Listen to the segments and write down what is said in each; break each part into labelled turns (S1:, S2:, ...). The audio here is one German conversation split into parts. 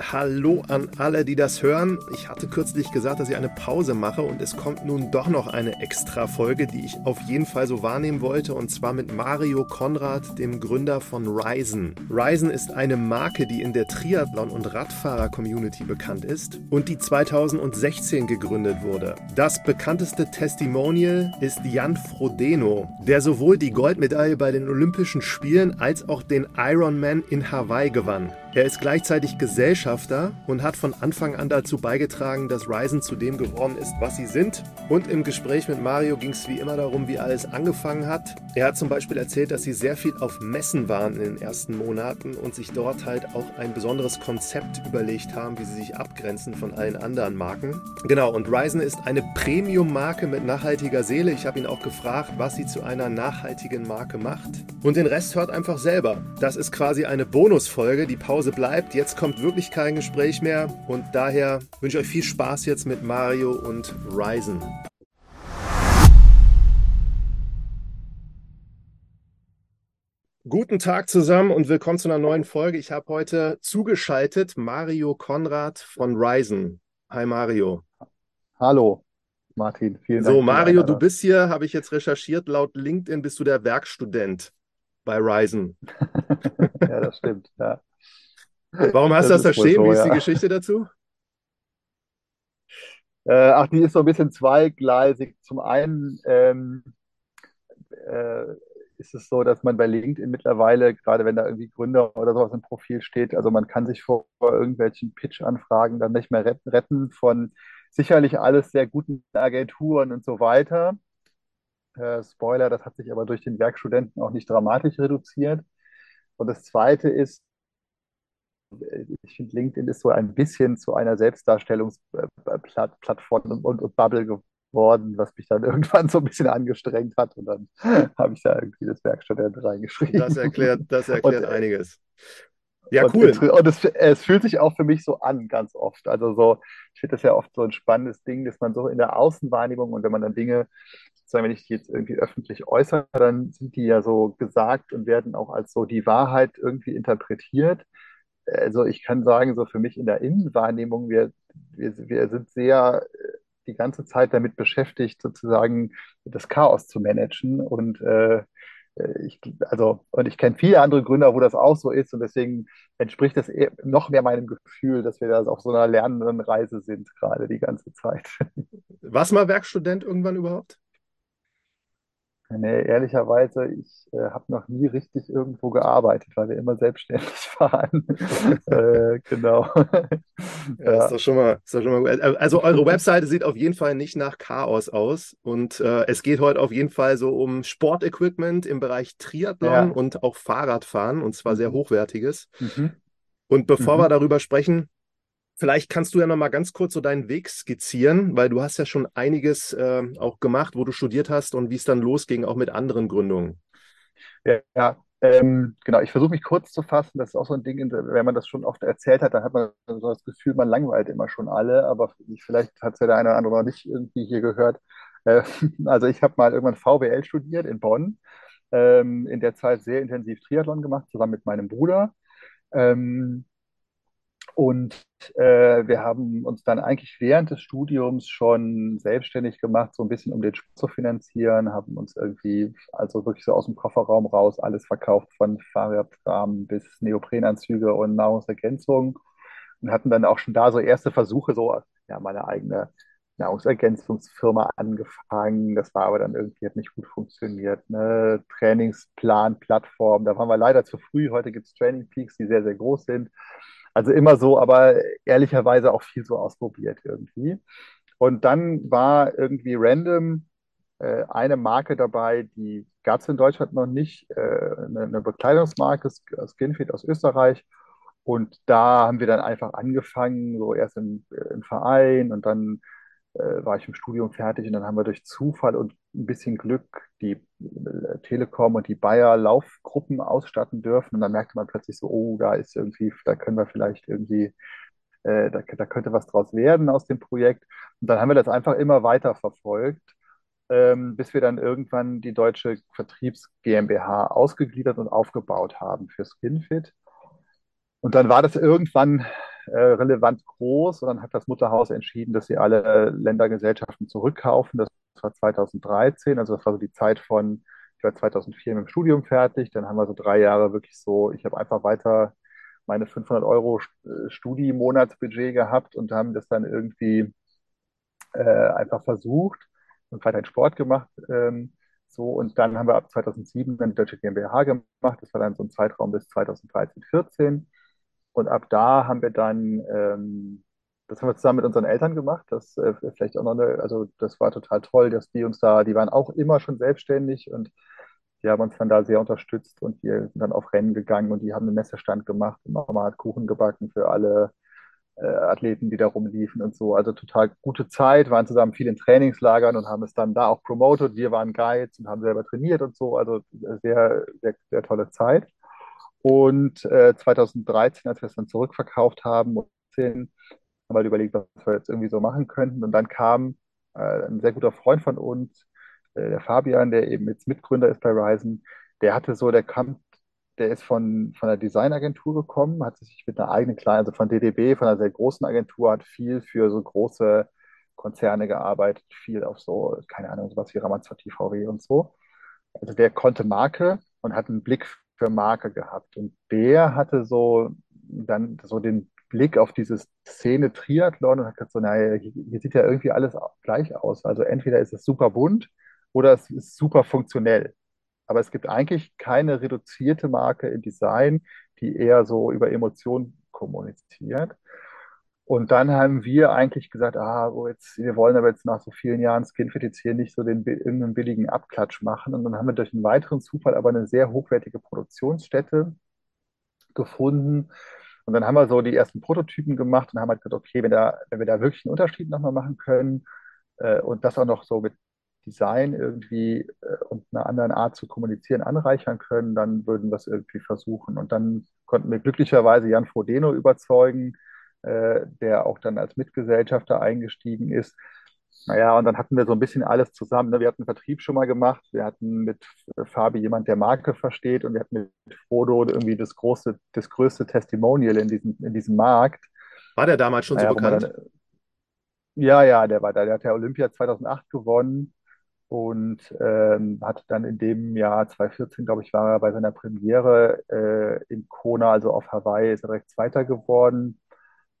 S1: Hallo an alle, die das hören. Ich hatte kürzlich gesagt, dass ich eine Pause mache und es kommt nun doch noch eine extra Folge, die ich auf jeden Fall so wahrnehmen wollte und zwar mit Mario Konrad, dem Gründer von Ryzen. Ryzen ist eine Marke, die in der Triathlon- und Radfahrer-Community bekannt ist und die 2016 gegründet wurde. Das bekannteste Testimonial ist Jan Frodeno, der sowohl die Goldmedaille bei den Olympischen Spielen als auch den Ironman in Hawaii gewann. Er ist gleichzeitig Gesellschafter und hat von Anfang an dazu beigetragen, dass Ryzen zu dem geworden ist, was sie sind. Und im Gespräch mit Mario ging es wie immer darum, wie alles angefangen hat. Er hat zum Beispiel erzählt, dass sie sehr viel auf Messen waren in den ersten Monaten und sich dort halt auch ein besonderes Konzept überlegt haben, wie sie sich abgrenzen von allen anderen Marken. Genau, und Ryzen ist eine Premium-Marke mit nachhaltiger Seele. Ich habe ihn auch gefragt, was sie zu einer nachhaltigen Marke macht. Und den Rest hört einfach selber. Das ist quasi eine Bonusfolge, die Pause Hause bleibt. Jetzt kommt wirklich kein Gespräch mehr und daher wünsche ich euch viel Spaß jetzt mit Mario und Ryzen. Guten Tag zusammen und willkommen zu einer neuen Folge. Ich habe heute zugeschaltet Mario Konrad von Ryzen. Hi Mario.
S2: Hallo Martin,
S1: vielen Dank. So Mario, du bist hier, habe ich jetzt recherchiert, laut LinkedIn bist du der Werkstudent bei Ryzen.
S2: ja, das stimmt. Ja.
S1: Warum hast das du das da stehen? So, Wie ist die Geschichte dazu?
S2: Äh, ach, die ist so ein bisschen zweigleisig. Zum einen ähm, äh, ist es so, dass man bei LinkedIn mittlerweile, gerade wenn da irgendwie Gründer oder sowas im Profil steht, also man kann sich vor irgendwelchen Pitch-Anfragen dann nicht mehr retten, retten von sicherlich alles sehr guten Agenturen und so weiter. Äh, Spoiler, das hat sich aber durch den Werkstudenten auch nicht dramatisch reduziert. Und das Zweite ist, ich finde, LinkedIn ist so ein bisschen zu einer Selbstdarstellungsplattform und, und, und, Bubble geworden, was mich dann irgendwann so ein bisschen angestrengt hat. Und dann habe ich da irgendwie das Werkstudent reingeschrieben.
S1: Das erklärt, das erklärt und, einiges.
S2: Ja, und, cool. Und es, es, fühlt sich auch für mich so an, ganz oft. Also so, ich finde das ja oft so ein spannendes Ding, dass man so in der Außenwahrnehmung und wenn man dann Dinge, sozusagen, wenn ich die jetzt irgendwie öffentlich äußere, dann sind die ja so gesagt und werden auch als so die Wahrheit irgendwie interpretiert also ich kann sagen, so für mich in der Innenwahrnehmung, wir, wir, wir sind sehr äh, die ganze Zeit damit beschäftigt, sozusagen das Chaos zu managen. Und äh, äh ich, also, und ich kenne viele andere Gründer, wo das auch so ist. Und deswegen entspricht das noch mehr meinem Gefühl, dass wir da auf so einer lernenden Reise sind, gerade die ganze Zeit.
S1: Warst du mal Werkstudent irgendwann überhaupt?
S2: Nee, ehrlicherweise, ich äh, habe noch nie richtig irgendwo gearbeitet, weil wir immer selbstständig waren. äh, genau.
S1: ja, ja. Ist, doch schon mal, ist doch schon mal gut. Äh, also eure Webseite sieht auf jeden Fall nicht nach Chaos aus. Und äh, es geht heute auf jeden Fall so um Sportequipment im Bereich Triathlon ja. und auch Fahrradfahren, und zwar sehr mhm. hochwertiges. Mhm. Und bevor mhm. wir darüber sprechen, Vielleicht kannst du ja noch mal ganz kurz so deinen Weg skizzieren, weil du hast ja schon einiges äh, auch gemacht, wo du studiert hast und wie es dann losging, auch mit anderen Gründungen.
S2: Ja, ja ähm, genau. Ich versuche mich kurz zu fassen. Das ist auch so ein Ding, wenn man das schon oft erzählt hat, dann hat man so das Gefühl, man langweilt immer schon alle. Aber vielleicht hat es ja der eine oder andere noch nicht irgendwie hier gehört. Äh, also ich habe mal irgendwann VWL studiert in Bonn. Ähm, in der Zeit sehr intensiv Triathlon gemacht, zusammen mit meinem Bruder. Ähm, und äh, wir haben uns dann eigentlich während des Studiums schon selbstständig gemacht, so ein bisschen um den Sport zu finanzieren, haben uns irgendwie, also wirklich so aus dem Kofferraum raus, alles verkauft, von Fahrradrahmen bis Neoprenanzüge und Nahrungsergänzungen und hatten dann auch schon da so erste Versuche, so ja, meine eigene Nahrungsergänzungsfirma angefangen. Das war aber dann irgendwie hat nicht gut funktioniert. Ne? Trainingsplan, Plattform, da waren wir leider zu früh. Heute gibt es Training Peaks, die sehr, sehr groß sind. Also immer so, aber ehrlicherweise auch viel so ausprobiert irgendwie. Und dann war irgendwie random äh, eine Marke dabei, die gab es in Deutschland noch nicht, äh, eine, Bekleidungsmarke, Skinfit aus Österreich. Und da haben wir dann einfach angefangen, so erst im, im Verein und dann äh, war ich im Studium fertig und dann haben wir durch Zufall und ein bisschen Glück die äh, Telekom und die Bayer Laufgruppen ausstatten dürfen. Und dann merkte man plötzlich so, oh, da ist irgendwie, da können wir vielleicht irgendwie, äh, da, da könnte was draus werden aus dem Projekt. Und dann haben wir das einfach immer weiter verfolgt. Ähm, bis wir dann irgendwann die deutsche Vertriebs GmbH ausgegliedert und aufgebaut haben für Skinfit. Und dann war das irgendwann äh, relevant groß und dann hat das Mutterhaus entschieden, dass sie alle Ländergesellschaften zurückkaufen. Das war 2013, also das war so die Zeit von, ich war 2004 mit dem Studium fertig, dann haben wir so drei Jahre wirklich so, ich habe einfach weiter meine 500 Euro äh, Studi-Monatsbudget gehabt und haben das dann irgendwie äh, einfach versucht und weiterhin Sport gemacht. Ähm, so, und dann haben wir ab 2007 dann die Deutsche GmbH gemacht. Das war dann so ein Zeitraum bis 2013, 14. Und ab da haben wir dann, ähm, das haben wir zusammen mit unseren Eltern gemacht. Das äh, vielleicht auch noch eine, also das war total toll, dass die uns da, die waren auch immer schon selbstständig und die haben uns dann da sehr unterstützt und wir sind dann auf Rennen gegangen und die haben einen Messestand gemacht und Mama hat Kuchen gebacken für alle äh, Athleten, die da rumliefen und so. Also total gute Zeit, waren zusammen viel in Trainingslagern und haben es dann da auch promotet. Wir waren Guides und haben selber trainiert und so. Also sehr, sehr, sehr tolle Zeit. Und äh, 2013, als wir es dann zurückverkauft haben, haben wir halt überlegt, was wir jetzt irgendwie so machen könnten. Und dann kam äh, ein sehr guter Freund von uns, äh, der Fabian, der eben jetzt Mitgründer ist bei Ryzen, der hatte so, der kam, der ist von, von einer Designagentur gekommen, hat sich mit einer eigenen kleinen, also von DDB, von einer sehr großen Agentur, hat viel für so große Konzerne gearbeitet, viel auf so, keine Ahnung, sowas wie Ramazzotti VW und so. Also der konnte Marke und hat einen Blick für Marke gehabt. Und der hatte so dann so den Blick auf diese Szene Triathlon und hat gesagt, so, naja, hier, hier sieht ja irgendwie alles gleich aus. Also entweder ist es super bunt oder es ist super funktionell. Aber es gibt eigentlich keine reduzierte Marke im Design, die eher so über Emotionen kommuniziert. Und dann haben wir eigentlich gesagt, ah, oh, jetzt, wir wollen aber jetzt nach so vielen Jahren Skinfit jetzt hier nicht so den irgendeinen billigen Abklatsch machen. Und dann haben wir durch einen weiteren Zufall aber eine sehr hochwertige Produktionsstätte gefunden. Und dann haben wir so die ersten Prototypen gemacht und haben halt gesagt, okay, wenn, da, wenn wir da wirklich einen Unterschied nochmal machen können äh, und das auch noch so mit Design irgendwie äh, und einer anderen Art zu kommunizieren anreichern können, dann würden wir es irgendwie versuchen. Und dann konnten wir glücklicherweise Jan Frodeno überzeugen, äh, der auch dann als Mitgesellschafter eingestiegen ist. Naja, und dann hatten wir so ein bisschen alles zusammen. Ne? Wir hatten Vertrieb schon mal gemacht, wir hatten mit Fabi jemand, der Marke versteht, und wir hatten mit Frodo irgendwie das große, das größte Testimonial in diesem, in diesem Markt.
S1: War der damals schon naja, so bekannt?
S2: Dann, ja, ja, der war da. Der hat ja Olympia 2008 gewonnen und ähm, hat dann in dem Jahr 2014, glaube ich, war er bei seiner Premiere äh, in Kona, also auf Hawaii, ist er direkt Zweiter geworden.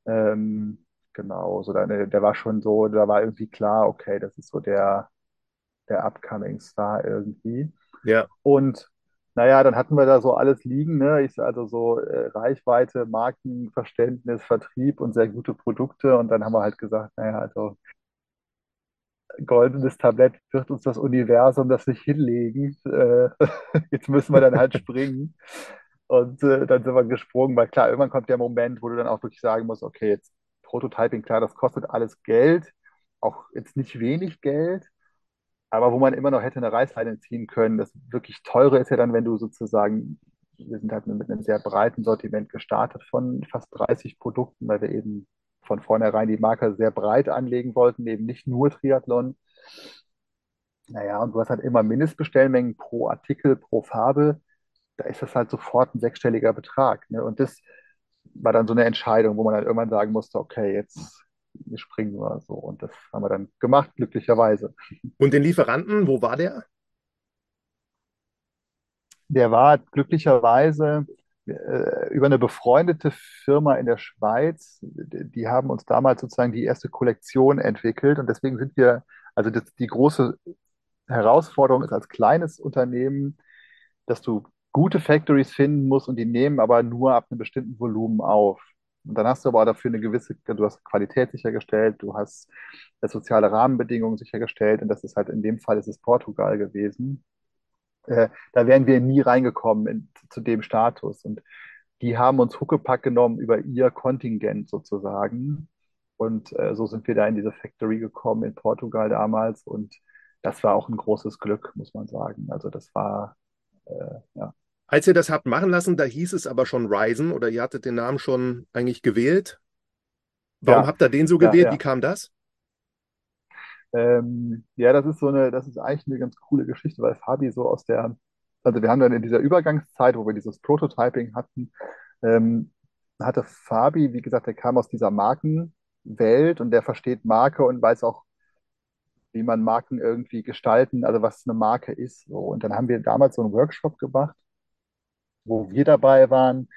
S2: Ähm, genau, so dann, der war schon so, da war irgendwie klar, okay, das ist so der, der Upcoming Star irgendwie.
S1: Ja.
S2: Und naja, dann hatten wir da so alles liegen, ne? Ich, also so äh, Reichweite, Markenverständnis, Vertrieb und sehr gute Produkte. Und dann haben wir halt gesagt, naja, also goldenes Tablett wird uns das Universum das nicht hinlegen. Äh, jetzt müssen wir dann halt springen. Und äh, dann sind wir gesprungen, weil klar, irgendwann kommt der Moment, wo du dann auch wirklich sagen musst, okay, jetzt Prototyping, klar, das kostet alles Geld, auch jetzt nicht wenig Geld, aber wo man immer noch hätte eine Reißleine ziehen können. Das wirklich teure ist ja dann, wenn du sozusagen, wir sind halt mit einem sehr breiten Sortiment gestartet von fast 30 Produkten, weil wir eben von vornherein die Marke sehr breit anlegen wollten, eben nicht nur Triathlon. Naja, und du hast halt immer Mindestbestellmengen pro Artikel, pro Farbe. Da ist das halt sofort ein sechsstelliger Betrag. Ne? Und das war dann so eine Entscheidung, wo man halt irgendwann sagen musste, okay, jetzt springen wir so. Und das haben wir dann gemacht, glücklicherweise.
S1: Und den Lieferanten, wo war der?
S2: Der war glücklicherweise äh, über eine befreundete Firma in der Schweiz, die haben uns damals sozusagen die erste Kollektion entwickelt und deswegen sind wir, also das, die große Herausforderung ist als kleines Unternehmen, dass du gute Factories finden musst und die nehmen aber nur ab einem bestimmten Volumen auf. Und dann hast du aber dafür eine gewisse, du hast Qualität sichergestellt, du hast soziale Rahmenbedingungen sichergestellt und das ist halt in dem Fall ist es Portugal gewesen äh, da wären wir nie reingekommen in, zu dem Status. Und die haben uns Huckepack genommen über ihr Kontingent sozusagen. Und äh, so sind wir da in diese Factory gekommen in Portugal damals. Und das war auch ein großes Glück, muss man sagen. Also das war, äh, ja.
S1: Als ihr das habt machen lassen, da hieß es aber schon Ryzen oder ihr hattet den Namen schon eigentlich gewählt. Warum ja. habt ihr den so gewählt? Ja, ja. Wie kam das?
S2: Ähm, ja, das ist so eine, das ist eigentlich eine ganz coole Geschichte, weil Fabi so aus der, also wir haben dann in dieser Übergangszeit, wo wir dieses Prototyping hatten, ähm, hatte Fabi, wie gesagt, der kam aus dieser Markenwelt und der versteht Marke und weiß auch, wie man Marken irgendwie gestalten, also was eine Marke ist. So. Und dann haben wir damals so einen Workshop gemacht, wo wir dabei waren.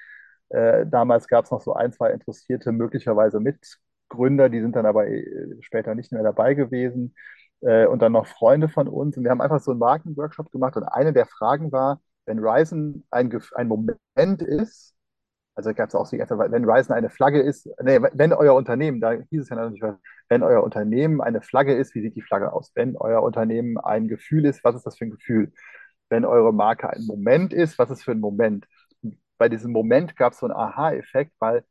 S2: Äh, damals gab es noch so ein, zwei interessierte, möglicherweise Mitgründer, die sind dann aber äh, später nicht mehr dabei gewesen. Äh, und dann noch Freunde von uns. Und wir haben einfach so einen Markenworkshop gemacht. Und eine der Fragen war, wenn Ryzen ein, ein Moment ist, also gab es auch die ganze wenn Ryzen eine Flagge ist, nee, wenn euer Unternehmen, da hieß es ja natürlich, wenn euer Unternehmen eine Flagge ist, wie sieht die Flagge aus? Wenn euer Unternehmen ein Gefühl ist, was ist das für ein Gefühl? Wenn eure Marke ein Moment ist, was ist für ein Moment? Bei diesem Moment gab es so einen Aha-Effekt, weil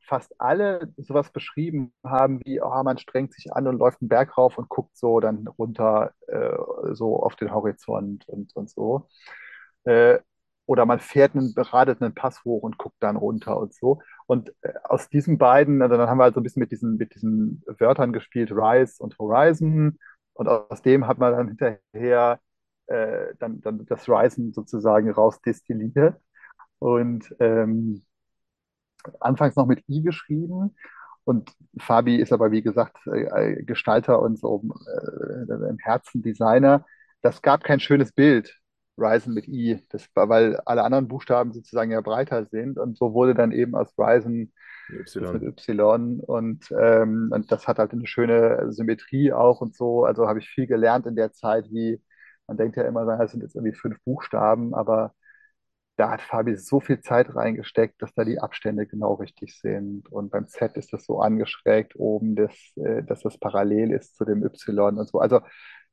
S2: fast alle sowas beschrieben haben wie, oh, man strengt sich an und läuft einen Berg rauf und guckt so dann runter, äh, so auf den Horizont und, und so. Äh, oder man fährt einen, beratet einen Pass hoch und guckt dann runter und so. Und äh, aus diesen beiden, also dann haben wir halt so ein bisschen mit diesen, mit diesen Wörtern gespielt, Rise und Horizon. Und aus dem hat man dann hinterher äh, dann, dann das Risen sozusagen rausdestilliert. Und ähm, anfangs noch mit I geschrieben. Und Fabi ist aber, wie gesagt, äh, Gestalter und so äh, im Herzen Designer. Das gab kein schönes Bild Ryzen mit I, das weil alle anderen Buchstaben sozusagen ja breiter sind und so wurde dann eben aus Ryzen y. mit Y und, ähm, und das hat halt eine schöne Symmetrie auch und so. Also habe ich viel gelernt in der Zeit, wie man denkt ja immer, das sind jetzt irgendwie fünf Buchstaben, aber da hat Fabi so viel Zeit reingesteckt, dass da die Abstände genau richtig sind. Und beim Z ist das so angeschrägt oben, dass, äh, dass das parallel ist zu dem Y und so. Also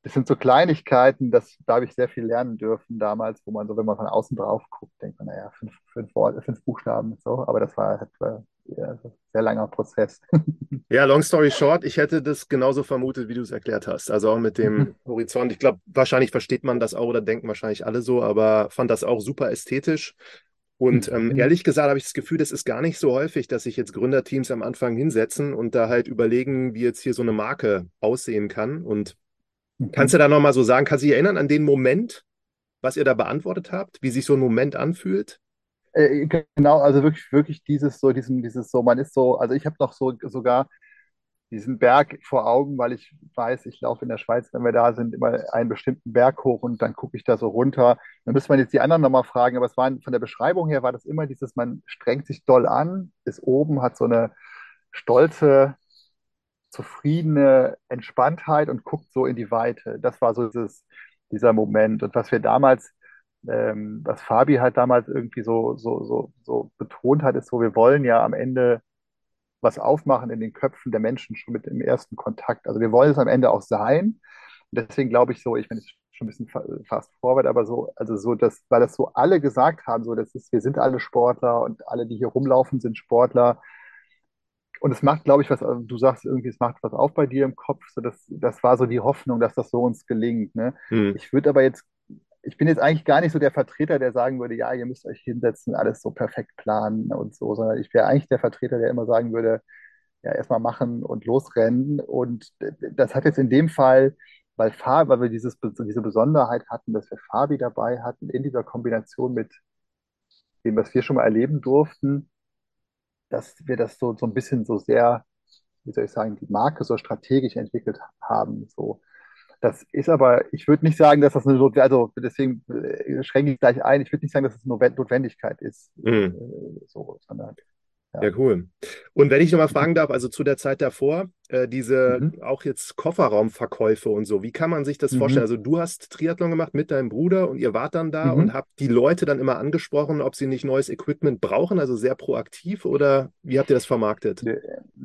S2: das sind so Kleinigkeiten, das, da habe ich sehr viel lernen dürfen damals, wo man so, wenn man von außen drauf guckt, denkt man, naja, fünf, fünf, Worte, fünf Buchstaben so, aber das war halt, ja, sehr langer Prozess.
S1: Ja, long story short, ich hätte das genauso vermutet, wie du es erklärt hast. Also auch mit dem mhm. Horizont. Ich glaube, wahrscheinlich versteht man das auch oder denken wahrscheinlich alle so, aber fand das auch super ästhetisch. Und ähm, mhm. ehrlich gesagt habe ich das Gefühl, das ist gar nicht so häufig, dass sich jetzt Gründerteams am Anfang hinsetzen und da halt überlegen, wie jetzt hier so eine Marke aussehen kann. Und Mhm. Kannst du da nochmal so sagen, kannst du dich erinnern an den Moment, was ihr da beantwortet habt, wie sich so ein Moment anfühlt?
S2: Äh, genau, also wirklich, wirklich dieses so, diesen, dieses so, man ist so, also ich habe noch so sogar diesen Berg vor Augen, weil ich weiß, ich laufe in der Schweiz, wenn wir da sind, immer einen bestimmten Berg hoch und dann gucke ich da so runter. Dann müsste man jetzt die anderen nochmal fragen, aber es war von der Beschreibung her war das immer dieses, man strengt sich doll an, ist oben, hat so eine stolze zufriedene Entspanntheit und guckt so in die Weite. Das war so dieses, dieser Moment. Und was wir damals, ähm, was Fabi halt damals irgendwie so, so, so, so betont hat, ist so, wir wollen ja am Ende was aufmachen in den Köpfen der Menschen schon mit dem ersten Kontakt. Also wir wollen es am Ende auch sein. Und deswegen glaube ich so, ich bin jetzt schon ein bisschen fast vorwärts, aber so, also so, dass, weil das so alle gesagt haben, so, das ist, wir sind alle Sportler und alle, die hier rumlaufen, sind Sportler und es macht, glaube ich, was, also du sagst irgendwie, es macht was auf bei dir im Kopf. So das, das war so die Hoffnung, dass das so uns gelingt. Ne? Mhm. Ich würde aber jetzt, ich bin jetzt eigentlich gar nicht so der Vertreter, der sagen würde, ja, ihr müsst euch hinsetzen, alles so perfekt planen und so, sondern ich wäre eigentlich der Vertreter, der immer sagen würde, ja, erstmal machen und losrennen. Und das hat jetzt in dem Fall, weil, Fabi, weil wir dieses, diese Besonderheit hatten, dass wir Fabi dabei hatten, in dieser Kombination mit dem, was wir schon mal erleben durften, dass wir das so, so ein bisschen so sehr, wie soll ich sagen, die Marke so strategisch entwickelt haben. So. Das ist aber, ich würde nicht sagen, dass das eine Notwendigkeit, also deswegen äh, schränke ich gleich ein, ich würde nicht sagen, dass es das eine Notwendigkeit ist. Mhm. So,
S1: sondern ja. cool. Und wenn ich nochmal fragen darf, also zu der Zeit davor, äh, diese mhm. auch jetzt Kofferraumverkäufe und so, wie kann man sich das mhm. vorstellen? Also du hast Triathlon gemacht mit deinem Bruder und ihr wart dann da mhm. und habt die Leute dann immer angesprochen, ob sie nicht neues Equipment brauchen, also sehr proaktiv oder wie habt ihr das vermarktet?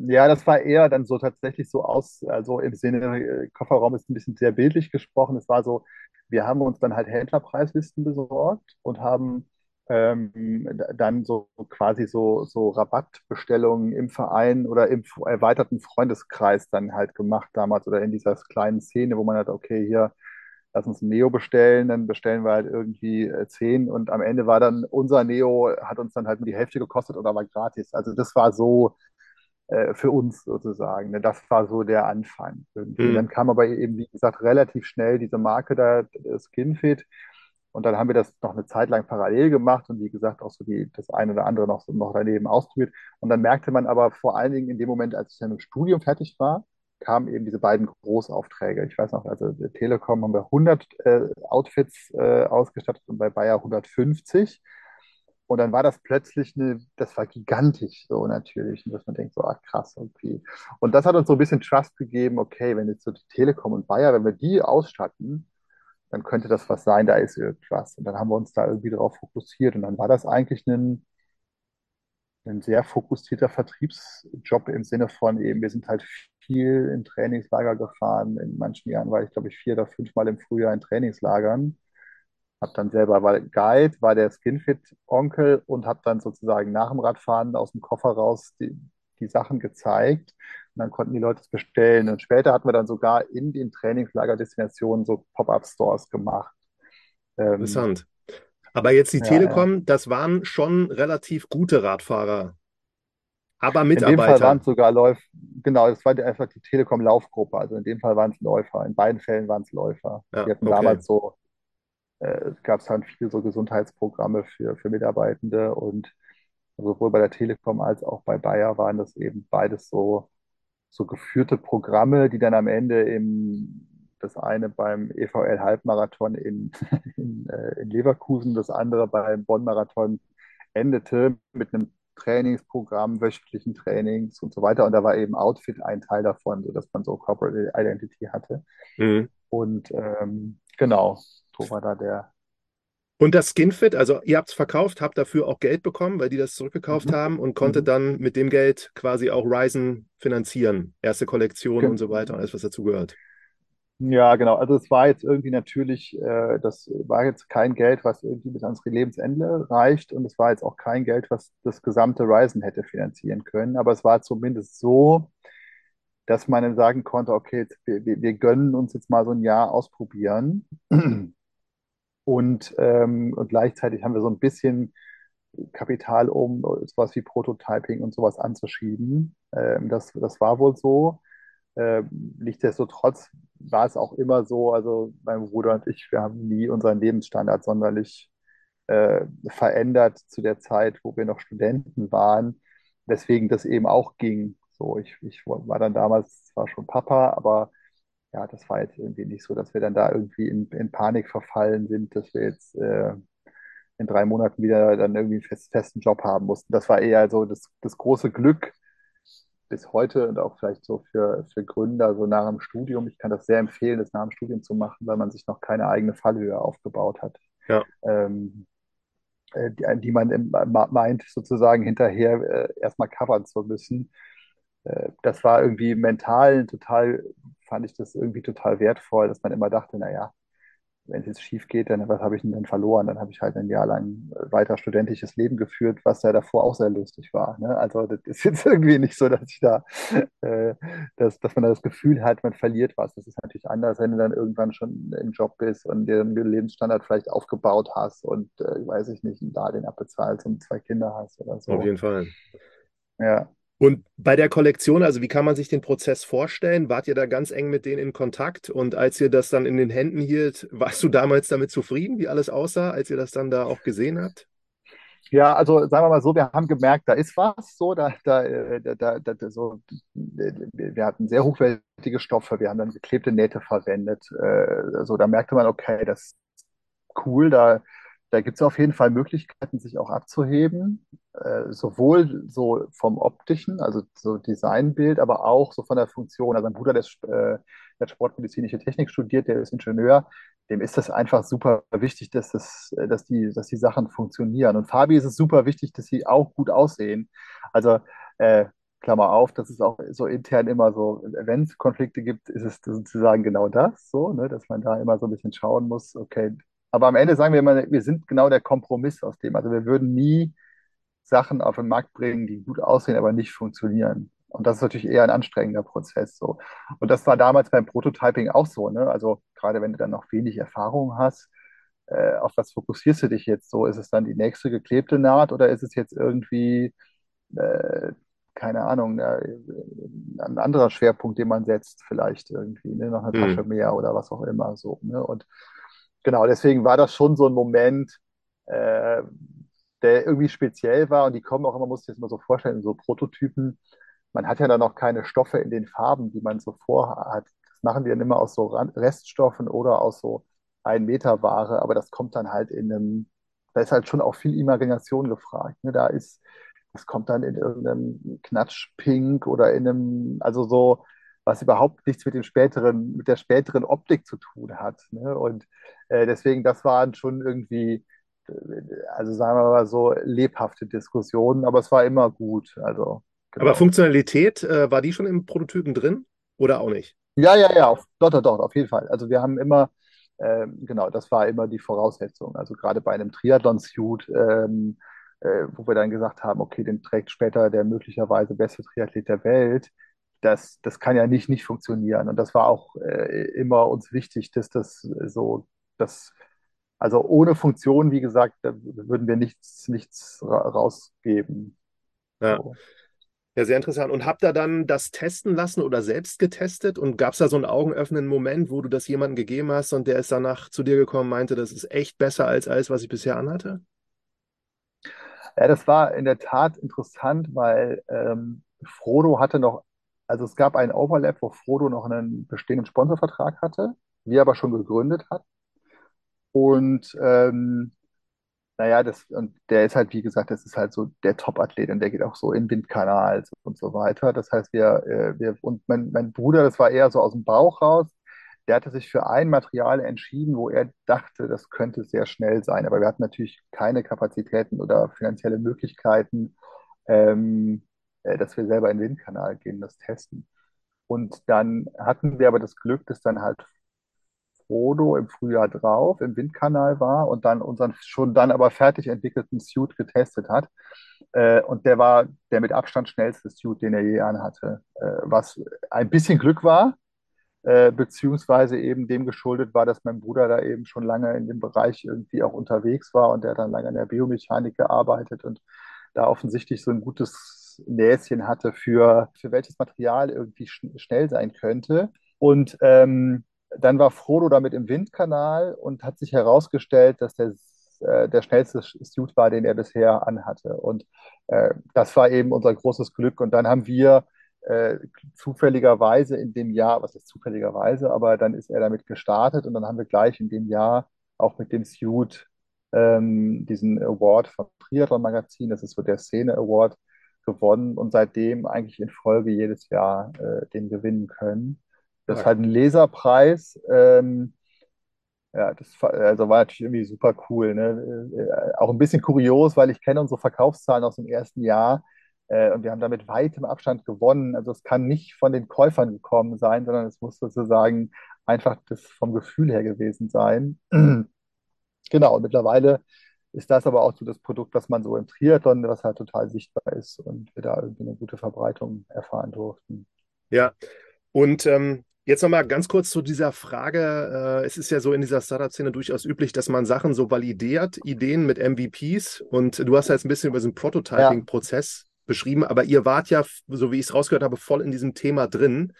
S2: Ja, das war eher dann so tatsächlich so aus, also im Sinne, äh, Kofferraum ist ein bisschen sehr bildlich gesprochen. Es war so, wir haben uns dann halt Händlerpreislisten besorgt und haben ähm, dann so quasi so, so Rabattbestellungen im Verein oder im erweiterten Freundeskreis dann halt gemacht damals oder in dieser kleinen Szene, wo man halt, okay, hier, lass uns ein Neo bestellen, dann bestellen wir halt irgendwie äh, zehn und am Ende war dann unser Neo, hat uns dann halt nur die Hälfte gekostet oder war gratis. Also das war so äh, für uns sozusagen. Ne? Das war so der Anfang. Mhm. Dann kam aber eben, wie gesagt, relativ schnell diese Marke da, Skinfit Und dann haben wir das noch eine Zeit lang parallel gemacht und wie gesagt auch so die, das eine oder andere noch, noch daneben ausprobiert. Und dann merkte man aber vor allen Dingen in dem Moment, als ich dann im Studium fertig war, kamen eben diese beiden Großaufträge. Ich weiß noch, also Telekom haben wir 100 äh, Outfits äh, ausgestattet und bei Bayer 150. Und dann war das plötzlich eine, das war gigantisch so natürlich. Dass man denkt, so, ah, krass, okay. Und das hat uns so ein bisschen Trust gegeben, okay, wenn jetzt so die Telekom und Bayer, wenn wir die ausstatten, dann könnte das was sein, da ist irgendwas. Und dann haben wir uns da irgendwie darauf fokussiert. Und dann war das eigentlich ein, ein sehr fokussierter Vertriebsjob im Sinne von eben, wir sind halt viel in Trainingslager gefahren. In manchen Jahren war ich, glaube ich, vier oder fünf Mal im Frühjahr in Trainingslagern. Hab dann selber, war Guide, war der Skinfit-Onkel und habe dann sozusagen nach dem Radfahren aus dem Koffer raus die, die Sachen gezeigt. Und dann konnten die Leute es bestellen. Und später hatten wir dann sogar in den Trainingslagerdestinationen so Pop-up-Stores gemacht.
S1: Ähm, Interessant. Aber jetzt die
S2: ja,
S1: Telekom,
S2: ja.
S1: das waren schon relativ gute Radfahrer, aber
S2: In dem Fall waren
S1: Mitarbeiter.
S2: es sogar Läufer, genau, das war einfach die Telekom-Laufgruppe. Also in dem Fall waren es Läufer. In beiden Fällen waren es Läufer.
S1: Ja,
S2: Die hatten
S1: okay.
S2: damals so, äh, gab es dann viel so Gesundheitsprogramme für, für Mitarbeitende und sowohl bei der Telekom als auch bei Bayer waren das eben beides so, so geführte Programme, die dann am Ende im, das eine beim EVL-Halbmarathon in, in, äh, in Leverkusen, das andere beim Bonn-Marathon endete mit einem Trainingsprogramm, wöchentlichen Trainings und so weiter. Und da war eben Outfit ein Teil davon, sodass man so Corporate Identity hatte.
S1: Mhm.
S2: Und ähm, genau, so war da der.
S1: Und das Skinfit, also ihr habt es verkauft, habt dafür auch Geld bekommen, weil die das zurückgekauft
S2: Mhm.
S1: haben und konntet
S2: Mhm.
S1: dann mit dem Geld quasi auch Ryzen finanzieren. Erste Kollektion und
S2: Gen-
S1: so weiter und alles, was dazugehört.
S2: Ja, genau. Also es war jetzt irgendwie natürlich, äh, das war jetzt kein Geld, was irgendwie bis ans Lebensende reicht und es war jetzt auch kein Geld, was das gesamte Ryzen hätte finanzieren können. Aber es war zumindest so, dass man dann sagen konnte, okay, jetzt, wir, wir gönnen uns jetzt mal so ein Jahr ausprobieren. Und, ähm, gleichzeitig haben wir so ein bisschen Kapital, um sowas wie Prototyping und sowas anzuschieben. Ähm, das, das war wohl so. Ähm, nichtsdestotrotz war es auch immer so, also mein Bruder und ich, wir haben nie unseren Lebensstandard sonderlich äh, verändert zu der Zeit, wo wir noch Studenten waren, weswegen das eben auch ging. So, ich, ich war dann damals zwar schon Papa, aber ja, das war jetzt irgendwie nicht so, dass wir dann da irgendwie in, in Panik verfallen sind, dass wir jetzt äh, in drei Monaten wieder dann irgendwie einen fest, festen Job haben mussten. Das war eher so das, das große Glück bis heute und auch vielleicht so für, für Gründer, so nach dem Studium. Ich kann das sehr empfehlen, das nach dem Studium zu machen, weil man sich noch keine eigene Fallhöhe aufgebaut hat,
S1: Ja,
S2: ähm, äh, die, die man meint, sozusagen hinterher äh, erstmal covern zu müssen. Äh, das war irgendwie mental total, fand ich das irgendwie total wertvoll, dass man immer dachte, naja, wenn es jetzt schief geht, dann was habe ich denn dann verloren? Dann habe ich halt ein Jahr lang äh, weiter studentisches Leben geführt, was ja davor auch sehr lustig war. Ne? Also das ist jetzt irgendwie nicht so, dass ich da, äh, dass, dass man da das Gefühl hat, man verliert was. Das ist natürlich anders, wenn du dann irgendwann schon im Job bist und dir einen Lebensstandard vielleicht aufgebaut hast und, äh, weiß ich nicht, ein Darlehen abbezahlst und zwei Kinder hast oder
S1: auf
S2: so.
S1: jeden Fall.
S2: Ja.
S1: Und bei der Kollektion, also wie kann man sich den Prozess vorstellen? Wart ihr da ganz eng mit denen in Kontakt? Und als ihr das dann in den Händen hielt, warst du damals damit zufrieden, wie alles aussah, als ihr das dann da auch gesehen habt?
S2: Ja, also sagen wir mal so, wir haben gemerkt, da ist was so, da, da, äh, da, da, so, wir hatten sehr hochwertige Stoffe, wir haben dann geklebte Nähte verwendet. Äh, so, da merkte man, okay, das ist cool, da, da gibt es auf jeden Fall Möglichkeiten, sich auch abzuheben, äh, sowohl so vom optischen, also so Designbild, aber auch so von der Funktion. Also mein Bruder, der, äh, der Sportmedizinische Technik studiert, der ist Ingenieur, dem ist das einfach super wichtig, dass, das, äh, dass, die, dass die Sachen funktionieren. Und Fabi ist es super wichtig, dass sie auch gut aussehen. Also, äh, Klammer auf, das ist auch so intern immer so, wenn es Konflikte gibt, ist es sozusagen genau das, so, ne, dass man da immer so ein bisschen schauen muss, okay, aber am Ende sagen wir immer, wir sind genau der Kompromiss aus dem. Also wir würden nie Sachen auf den Markt bringen, die gut aussehen, aber nicht funktionieren. Und das ist natürlich eher ein anstrengender Prozess. So. Und das war damals beim Prototyping auch so. Ne? Also gerade wenn du dann noch wenig Erfahrung hast, äh, auf was fokussierst du dich jetzt so? Ist es dann die nächste geklebte Naht oder ist es jetzt irgendwie, äh, keine Ahnung, äh, ein anderer Schwerpunkt, den man setzt, vielleicht irgendwie, ne? noch eine Tasche
S1: Hm.
S2: mehr oder was auch immer so. Ne? Und genau, deswegen war das schon so ein Moment, äh, der irgendwie speziell war. Und die kommen auch immer, muss sich das mal so vorstellen, in so Prototypen. Man hat ja dann noch keine Stoffe in den Farben, die man so vorhat. Das machen die dann immer aus so Reststoffen oder aus so ein Meter Ware, aber das kommt dann halt in einem, da ist halt schon auch viel Imagination gefragt. Ne? Da ist, das kommt dann in irgendeinem Knatschpink oder in einem, also so, was überhaupt nichts mit dem späteren, mit der späteren Optik zu tun hat. Ne? Und äh, deswegen, das waren schon irgendwie, äh, also sagen wir mal so, lebhafte Diskussionen, aber es war immer gut. Also,
S1: Aber
S2: genau.
S1: Funktionalität, äh, war die schon im Prototypen drin oder auch nicht?
S2: Ja, ja, ja, auf, doch, doch, doch, auf jeden Fall. Also wir haben immer, ähm, genau, das war immer die Voraussetzung. Also gerade bei einem Triathlon-Suit, ähm, äh, wo wir dann gesagt haben, okay, den trägt später der möglicherweise beste Triathlet der Welt. Das, das kann ja nicht nicht funktionieren. Und das war auch äh, immer uns wichtig, dass das so, das, also ohne Funktion, wie gesagt, da würden wir nichts, nichts ra rausgeben.
S1: Ja.
S2: So.
S1: Ja, sehr interessant. Und habt ihr dann das testen lassen oder selbst getestet? Und gab es da so einen augenöffnenden Moment, wo du das jemandem gegeben hast und der ist danach zu dir gekommen, meinte, das ist echt besser als alles, was ich bisher anhatte?
S2: Ja, das war in der Tat interessant, weil ähm, Frodo hatte noch, also es gab einen Overlap, wo Frodo noch einen bestehenden Sponsorvertrag hatte, wir aber schon gegründet hat. Und ähm, naja, das, und der ist halt, wie gesagt, das ist halt so der Top-Athlet und der geht auch so in Windkanal und so weiter. Das heißt, wir, äh, wir und mein, mein Bruder, das war eher so aus dem Bauch raus, der hatte sich für ein Material entschieden, wo er dachte, das könnte sehr schnell sein. Aber wir hatten natürlich keine Kapazitäten oder finanzielle Möglichkeiten, ähm, äh, dass wir selber in den Windkanal gehen, das testen. Und dann hatten wir aber das Glück, dass dann halt Frodo im Frühjahr drauf im Windkanal war und dann unseren schon dann aber fertig entwickelten Suit getestet hat. Äh, und der war der mit Abstand schnellste Suit, den er je anhatte. Äh, was ein bisschen Glück war, äh, beziehungsweise eben dem geschuldet war, dass mein Bruder da eben schon lange in dem Bereich irgendwie auch unterwegs war und der dann lange in der Biomechanik gearbeitet und da offensichtlich so ein gutes Näschen hatte für, für welches Material irgendwie schn schnell sein könnte. Und ähm, dann war Frodo damit im Windkanal und hat sich herausgestellt, dass der, äh, der schnellste Suit war, den er bisher anhatte. Und äh, das war eben unser großes Glück. Und dann haben wir äh, zufälligerweise in dem Jahr, was ist zufälligerweise, aber dann ist er damit gestartet und dann haben wir gleich in dem Jahr auch mit dem Suit ähm, diesen Award vom Triathlon Magazin, das ist so der Szene Award, gewonnen und seitdem eigentlich in Folge jedes Jahr äh, den gewinnen können. Das ist halt ein Leserpreis. Ähm, ja, das war- also war natürlich irgendwie super cool. Ne? Äh, auch ein bisschen kurios, weil ich kenne unsere Verkaufszahlen aus dem ersten Jahr äh, und wir haben da mit weitem Abstand gewonnen. Also es kann nicht von den Käufern gekommen sein, sondern es muss sozusagen einfach das vom Gefühl her gewesen sein. Genau, und mittlerweile ist das aber auch so das Produkt, was man so im Triathlon, was halt total sichtbar ist und wir da irgendwie eine gute Verbreitung erfahren durften.
S1: Ja. Und ähm, jetzt nochmal ganz kurz zu dieser Frage. Äh, es ist ja so in dieser Startup-Szene durchaus üblich, dass man Sachen so validiert, Ideen mit MVPs. Und du hast ja jetzt ein bisschen über diesen
S2: Ja,
S1: Prototyping-Prozess beschrieben, aber ihr wart ja, so wie ich es rausgehört habe, voll in diesem Thema drin.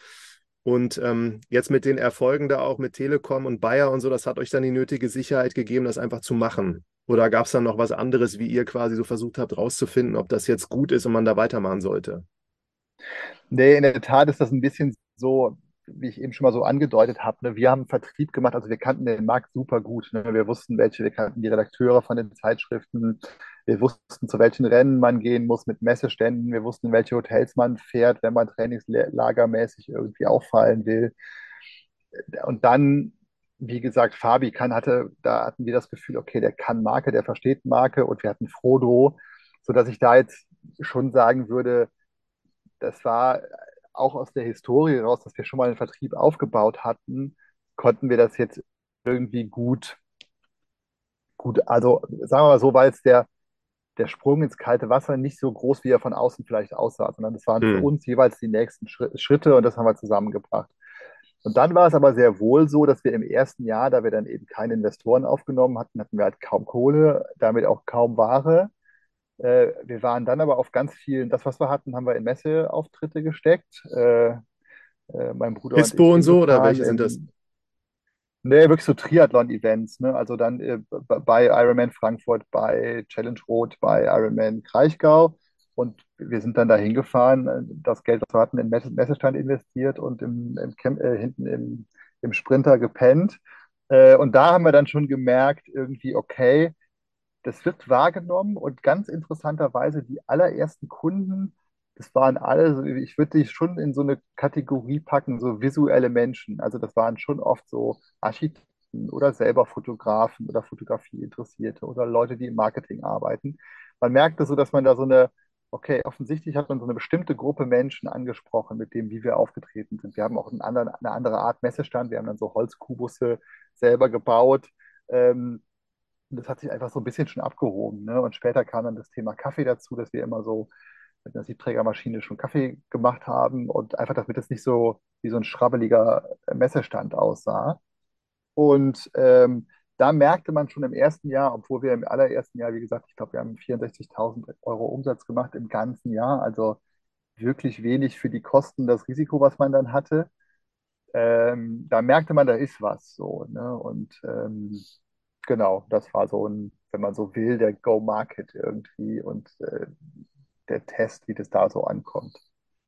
S1: Und ähm, jetzt mit den Erfolgen da auch mit Telekom und Bayer und so, das hat euch dann die nötige Sicherheit gegeben, das einfach zu machen. Oder gab es dann noch was anderes, wie ihr quasi so versucht habt, rauszufinden, ob das jetzt gut ist und man da weitermachen sollte?
S2: Nee, in der Tat ist das ein bisschen so, wie ich eben schon mal so angedeutet habe. Ne? Wir haben Vertrieb gemacht, also wir kannten den Markt super gut. Ne? Wir wussten, welche, wir kannten die Redakteure von den Zeitschriften. Wir wussten, zu welchen Rennen man gehen muss mit Messeständen. Wir wussten, in welche Hotels man fährt, wenn man trainingslagermäßig irgendwie auffallen will. Und dann, wie gesagt, Fabi kann hatte, da hatten wir das Gefühl, okay, der kann Marke, der versteht Marke und wir hatten Frodo, sodass ich da jetzt schon sagen würde, das war auch aus der Historie raus, dass wir schon mal einen Vertrieb aufgebaut hatten, konnten wir das jetzt irgendwie gut, gut, also sagen wir mal so, weil es der, der Sprung ins kalte Wasser nicht so groß, wie er von außen vielleicht aussah, sondern es waren für
S1: Hm.
S2: uns jeweils die nächsten Schritte und das haben wir zusammengebracht. Und dann war es aber sehr wohl so, dass wir im ersten Jahr, da wir dann eben keine Investoren aufgenommen hatten, hatten wir halt kaum Kohle, damit auch kaum Ware. Äh, wir waren dann aber auf ganz vielen, das, was wir hatten, haben wir in Messeauftritte gesteckt. Äh, äh, mein Bruder und
S1: FISBO
S2: ich
S1: und so, oder welche sind das?
S2: Nee, wirklich so Triathlon-Events, ne? Also dann äh, bei Ironman Frankfurt, bei Challenge Rot, bei Ironman Kraichgau. Und wir sind dann da hingefahren, äh, das Geld, das wir hatten, in Messe Messestand investiert und im, im Camp, äh, hinten im, im Sprinter gepennt. Äh, und da haben wir dann schon gemerkt, irgendwie, okay, das wird wahrgenommen und ganz interessanterweise die allerersten Kunden, das waren alle, ich würde die schon in so eine Kategorie packen, so visuelle Menschen. Also das waren schon oft so Architekten oder selber Fotografen oder Fotografie Interessierte oder Leute, die im Marketing arbeiten. Man merkte so, dass man da so eine, okay, offensichtlich hat man so eine bestimmte Gruppe Menschen angesprochen, mit dem, wie wir aufgetreten sind. Wir haben auch anderen, eine andere Art Messestand. Wir haben dann so Holzkubusse selber gebaut. Ähm, das hat sich einfach so ein bisschen schon abgehoben. Ne? Und später kam dann das Thema Kaffee dazu, dass wir immer so mit einer Siebträgermaschine schon Kaffee gemacht haben und einfach, damit es nicht so wie so ein schrabbeliger Messestand aussah. Und ähm, da merkte man schon im ersten Jahr, obwohl wir im allerersten Jahr, wie gesagt, ich glaube, wir haben 64.000 Euro Umsatz gemacht im ganzen Jahr, also wirklich wenig für die Kosten, das Risiko, was man dann hatte. Ähm, da merkte man, da ist was so. Ne? Und ähm, Genau, das war so ein, wenn man so will, der Go-Market irgendwie und äh, der Test, wie das da so ankommt.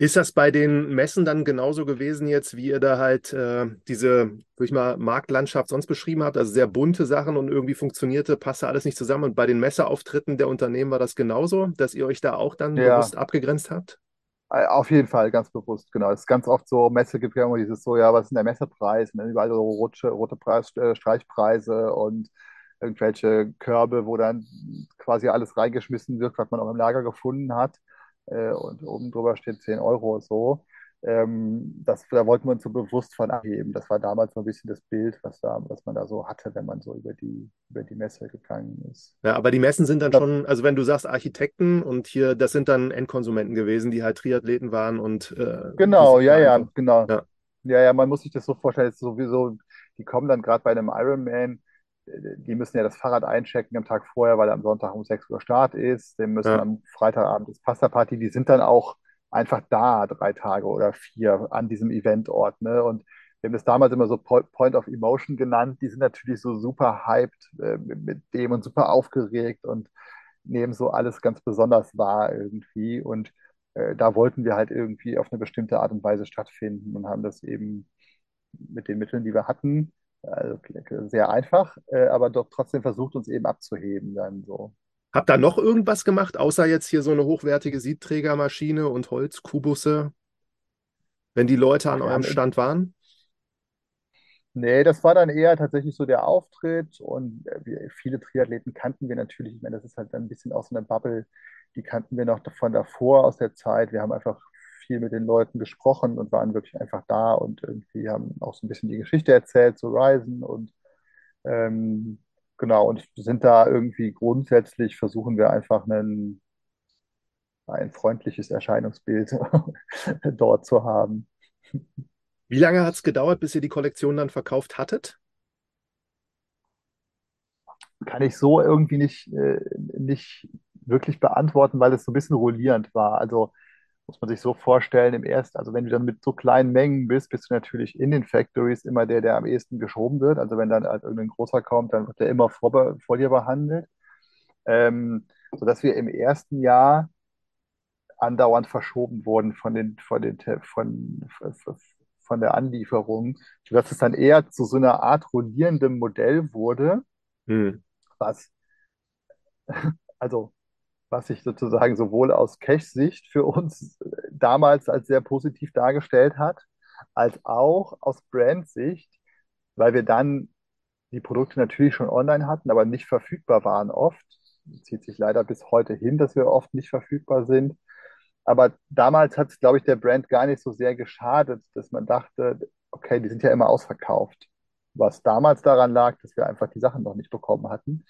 S1: Ist das bei den Messen dann genauso gewesen jetzt, wie ihr da halt äh, diese, würde ich mal, Marktlandschaft sonst beschrieben habt? Also sehr bunte Sachen und irgendwie funktionierte, passte alles nicht zusammen. Und bei den Messeauftritten der Unternehmen war das genauso, dass ihr euch da auch dann
S2: Ja,
S1: bewusst abgegrenzt habt?
S2: äh, auf jeden Fall, ganz bewusst, genau. Es ist ganz oft so, Messe gibt ja immer dieses so, ja, was ist denn der Messepreis? Und dann überall so rote, rote Preis, äh, Streichpreise und irgendwelche Körbe, wo dann quasi alles reingeschmissen wird, was man auch im Lager gefunden hat. Äh, und oben drüber steht 10 Euro so. Ähm, das, da wollten wir uns so bewusst von abheben. Das war damals so ein bisschen das Bild, was, da, was man da so hatte, wenn man so über die, über die Messe gegangen ist.
S1: Ja, aber die Messen sind dann
S2: Das,
S1: schon, also wenn du sagst Architekten und hier, das sind dann Endkonsumenten gewesen, die halt Triathleten waren und äh,
S2: genau, ja, ja,
S1: einfach,
S2: genau.
S1: ja.
S2: Ja, ja, man muss sich das so vorstellen, sowieso, die kommen dann gerade bei einem Ironman, die müssen ja das Fahrrad einchecken am Tag vorher, weil am Sonntag um 6 Uhr Start ist. Die müssen
S1: Ja.
S2: am Freitagabend ist Pasta-Party, die sind dann auch einfach da, drei Tage oder vier an diesem Eventort. Ne? Und wir haben das damals immer so Po- Point of Emotion genannt. Die sind natürlich so super hyped äh, mit, mit dem und super aufgeregt und nehmen so alles ganz besonders wahr irgendwie. Und äh, da wollten wir halt irgendwie auf eine bestimmte Art und Weise stattfinden und haben das eben mit den Mitteln, die wir hatten, also sehr einfach, äh, aber doch trotzdem versucht, uns eben abzuheben dann so.
S1: Habt ihr noch irgendwas gemacht, außer jetzt hier so eine hochwertige Siebträgermaschine und Holzkubusse, wenn die Leute an
S2: wir
S1: eurem Stand waren?
S2: nee, das war dann eher tatsächlich so der Auftritt und äh, viele Triathleten kannten wir natürlich. Ich meine, das ist halt dann ein bisschen aus einer Bubble, die kannten wir noch von davor aus der Zeit. Wir haben einfach viel mit den Leuten gesprochen und waren wirklich einfach da und irgendwie haben auch so ein bisschen die Geschichte erzählt zu Ryzen und Ähm, genau, und sind da irgendwie grundsätzlich versuchen wir einfach einen, ein freundliches Erscheinungsbild dort zu haben.
S1: Wie lange hat es gedauert, bis ihr die Kollektion dann verkauft hattet?
S2: Kann ich so irgendwie nicht, äh, nicht wirklich beantworten, weil es so ein bisschen rollierend war. Also muss man sich so vorstellen, im ersten, also wenn du dann mit so kleinen Mengen bist, bist du natürlich in den Factories immer der, der am ehesten geschoben wird. Also wenn dann halt irgendein großer kommt, dann wird der immer vor, vor dir behandelt. Ähm, sodass wir im ersten Jahr andauernd verschoben wurden von den, von den, von, von der Anlieferung, sodass es dann eher zu so einer Art rollierendem Modell wurde,
S1: Hm.
S2: was, also, was sich sozusagen sowohl aus Cache-Sicht für uns damals als sehr positiv dargestellt hat, als auch aus Brand-Sicht, weil wir dann die Produkte natürlich schon online hatten, aber nicht verfügbar waren oft. Das zieht sich leider bis heute hin, dass wir oft nicht verfügbar sind. Aber damals hat es, glaube ich, der Brand gar nicht so sehr geschadet, dass man dachte, okay, die sind ja immer ausverkauft. Was damals daran lag, dass wir einfach die Sachen noch nicht bekommen hatten.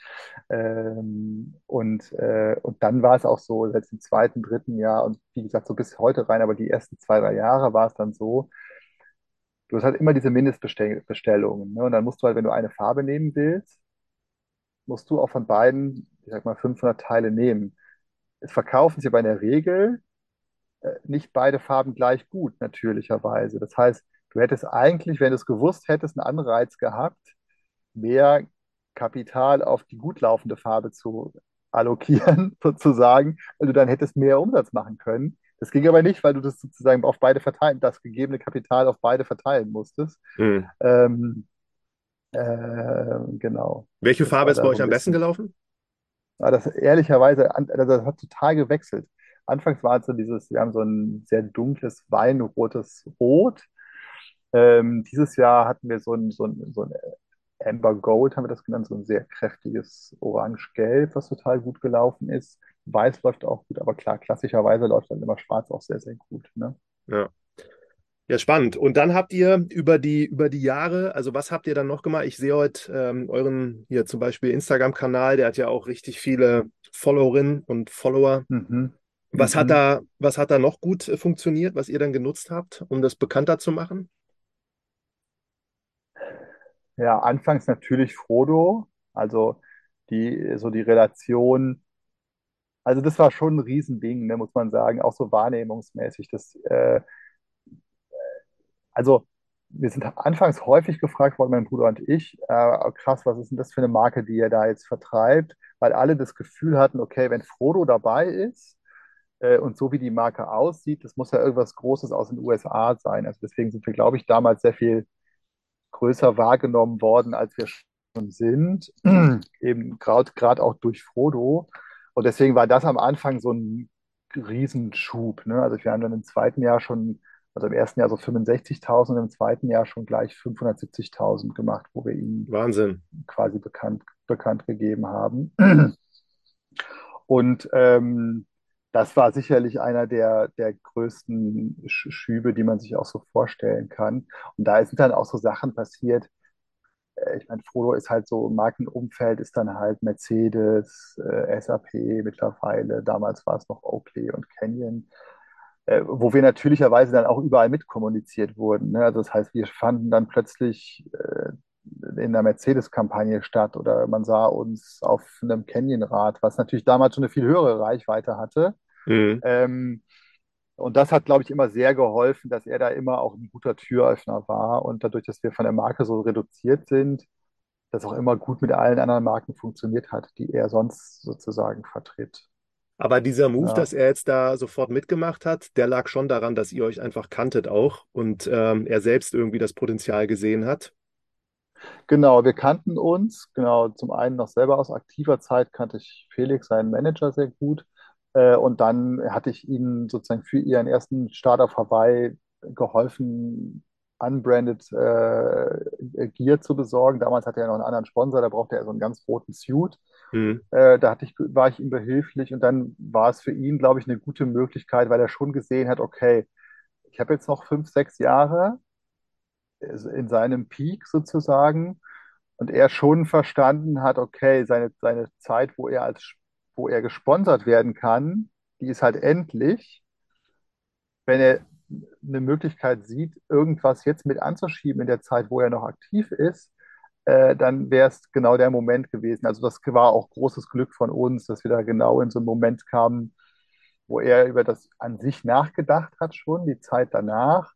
S2: Ähm, und, äh, und dann war es auch so, jetzt im zweiten, dritten Jahr und wie gesagt, so bis heute rein, aber die ersten zwei, drei Jahre war es dann so, du hast halt immer diese Mindestbestellungen. Ne? Und dann musst du halt, wenn du eine Farbe nehmen willst, musst du auch von beiden, ich sag mal, 500 Teile nehmen. Es verkaufen sie aber in der Regel äh, nicht beide Farben gleich gut, natürlicherweise. Das heißt, du hättest eigentlich, wenn du es gewusst hättest, einen Anreiz gehabt, mehr Kapital auf die gut laufende Farbe zu allokieren, sozusagen, weil du dann hättest mehr Umsatz machen können. Das ging aber nicht, weil du das sozusagen auf beide verteilen, das gegebene Kapital auf beide verteilen musstest.
S1: Mhm.
S2: Ähm, äh, genau.
S1: Welche Farbe ist bei euch am besten gelaufen?
S2: Aber das ehrlicherweise, also das hat total gewechselt. Anfangs war es so dieses, wir haben so ein sehr dunkles, weinrotes Rot. Ähm, dieses Jahr hatten wir so ein, so ein, so ein Amber Gold, haben wir das genannt, so ein sehr kräftiges Orange-Gelb, was total gut gelaufen ist. Weiß läuft auch gut, aber klar, klassischerweise läuft dann immer Schwarz auch sehr, sehr gut. Ne?
S1: Ja. Ja, spannend. Und dann habt ihr über die, über die Jahre, also was habt ihr dann noch gemacht? Ich sehe heute ähm, euren hier zum Beispiel Instagram-Kanal, der hat ja auch richtig viele Followerinnen und Follower.
S2: Mhm.
S1: Was hat
S2: Mhm.
S1: da, was hat da noch gut äh, funktioniert, was ihr dann genutzt habt, um das bekannter zu machen?
S2: Ja, anfangs natürlich Frodo, also die, so die Relation, also das war schon ein Riesending, ne, muss man sagen, auch so wahrnehmungsmäßig. Das, äh, also wir sind anfangs häufig gefragt worden, mein Bruder und ich, äh, krass, was ist denn das für eine Marke, die ihr da jetzt vertreibt? Weil alle das Gefühl hatten, okay, wenn Frodo dabei ist äh, und so wie die Marke aussieht, das muss ja irgendwas Großes aus den USA sein. Also deswegen sind wir, glaube ich, damals sehr viel größer wahrgenommen worden, als wir schon sind. Eben gerade auch durch Frodo. Und deswegen war das am Anfang so ein Riesenschub. Ne? Also wir haben dann im zweiten Jahr schon, also im ersten Jahr so 65.000 und im zweiten Jahr schon gleich 570.000 gemacht, wo wir ihn
S1: Wahnsinn.
S2: quasi bekannt, bekannt gegeben haben. Und ähm, das war sicherlich einer der, der größten Sch- Schübe, die man sich auch so vorstellen kann. Und da sind dann auch so Sachen passiert. Äh, Ich meine, Frodo ist halt so Markenumfeld, ist dann halt Mercedes, äh, SAP mittlerweile. Damals war es noch Oakley und Canyon, äh, wo wir natürlicherweise dann auch überall mitkommuniziert wurden. Ne? Also das heißt, wir fanden dann plötzlich in der Mercedes-Kampagne statt oder man sah uns auf einem Canyon-Rad, was natürlich damals schon eine viel höhere Reichweite hatte.
S1: Mhm.
S2: Ähm, und das hat, glaube ich, immer sehr geholfen, dass er da immer auch ein guter Türöffner war. Und dadurch, dass wir von der Marke so reduziert sind, das auch immer gut mit allen anderen Marken funktioniert hat, die er sonst sozusagen vertritt.
S1: Aber dieser Move,
S2: Ja.
S1: dass er jetzt da sofort mitgemacht hat, der lag schon daran, dass ihr euch einfach kanntet auch und ähm, er selbst irgendwie das Potenzial gesehen hat.
S2: Genau, wir kannten uns. Genau, zum einen noch selber aus aktiver Zeit kannte ich Felix, seinen Manager, sehr gut. Äh, und dann hatte ich ihnen sozusagen für ihren ersten Start auf Hawaii geholfen, unbranded äh, Gear zu besorgen. Damals hatte er noch einen anderen Sponsor, da brauchte er so einen ganz roten Suit.
S1: Mhm.
S2: Äh, da hatte ich, war ich ihm behilflich und dann war es für ihn, glaube ich, eine gute Möglichkeit, weil er schon gesehen hat, okay, ich habe jetzt noch fünf, sechs Jahre in seinem Peak sozusagen und er schon verstanden hat, okay, seine, seine Zeit, wo er als, wo er gesponsert werden kann, die ist halt endlich. Wenn er eine Möglichkeit sieht, irgendwas jetzt mit anzuschieben in der Zeit, wo er noch aktiv ist, äh, dann wäre es genau der Moment gewesen. Also das war auch großes Glück von uns, dass wir da genau in so einen Moment kamen, wo er über das an sich nachgedacht hat schon, die Zeit danach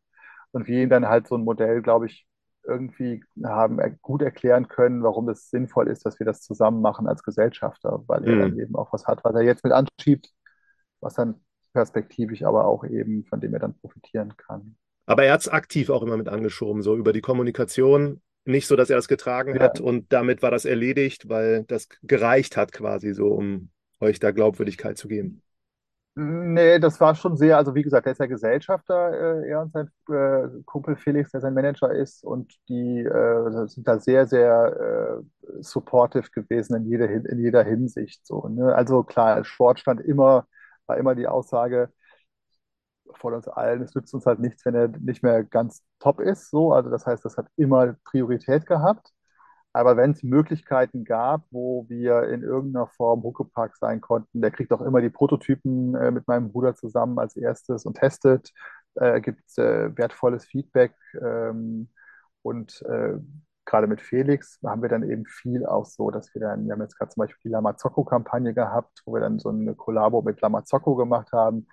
S2: und wir ihm dann halt so ein Modell, glaube ich, irgendwie haben gut erklären können, warum es sinnvoll ist, dass wir das zusammen machen als Gesellschafter, weil er dann
S1: Mhm.
S2: eben auch was hat, was er jetzt mit anschiebt, was dann perspektivisch aber auch eben, von dem er dann profitieren kann.
S1: Aber er hat es aktiv auch immer mit angeschoben, so über die Kommunikation. Nicht so, dass er es getragen
S2: Ja,
S1: hat und damit war das erledigt, weil das gereicht hat quasi so, um euch da Glaubwürdigkeit zu geben.
S2: Nee, das war schon sehr, also wie gesagt, der ist ja Gesellschafter, äh, er und sein äh, Kumpel Felix, der sein Manager ist, und die äh, sind da sehr, sehr äh, supportive gewesen in jeder, Hin- in jeder Hinsicht. So, ne? Also klar, Sport stand immer, war immer die Aussage von uns allen, es nützt uns halt nichts, wenn er nicht mehr ganz top ist. So, also das heißt, das hat immer Priorität gehabt. Aber wenn es Möglichkeiten gab, wo wir in irgendeiner Form Huckepack sein konnten, der kriegt auch immer die Prototypen äh, mit meinem Bruder zusammen als erstes und testet, äh, gibt äh, wertvolles Feedback. Ähm, und äh, gerade mit Felix haben wir dann eben viel auch so, dass wir dann, wir haben jetzt gerade zum Beispiel die Lamazocco-Kampagne gehabt, wo wir dann so eine Kollabo mit Lamazocco gemacht haben.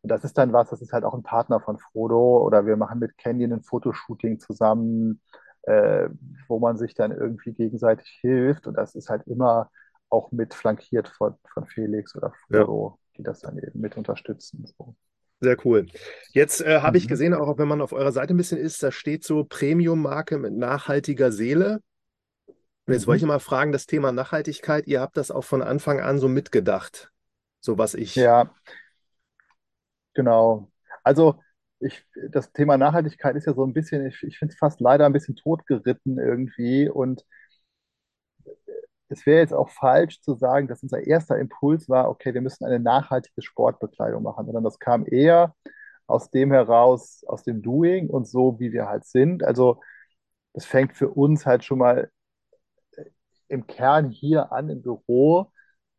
S2: Und das ist dann was, das ist halt auch ein Partner von Frodo oder wir machen mit Candy ein Fotoshooting zusammen, äh, wo man sich dann irgendwie gegenseitig hilft. Und das ist halt immer auch mit flankiert von, von Felix oder
S1: Ja.
S2: Frodo, die das dann eben mit unterstützen. So.
S1: Sehr cool. Jetzt äh, habe ich
S2: Mhm.
S1: gesehen, auch wenn man auf eurer Seite ein bisschen ist, da steht so Premium-Marke mit nachhaltiger Seele. Und jetzt wollte ich
S2: Mhm.
S1: mal fragen, das Thema Nachhaltigkeit, ihr habt das auch von Anfang an so mitgedacht, so was ich.
S2: Ja, genau. Also ich, das Thema Nachhaltigkeit ist ja so ein bisschen, ich, ich finde es fast leider ein bisschen totgeritten irgendwie. Und es wäre jetzt auch falsch zu sagen, dass unser erster Impuls war, okay, wir müssen eine nachhaltige Sportbekleidung machen, sondern das kam eher aus dem heraus, aus dem Doing und so, wie wir halt sind. Also das fängt für uns halt schon mal im Kern hier an im Büro.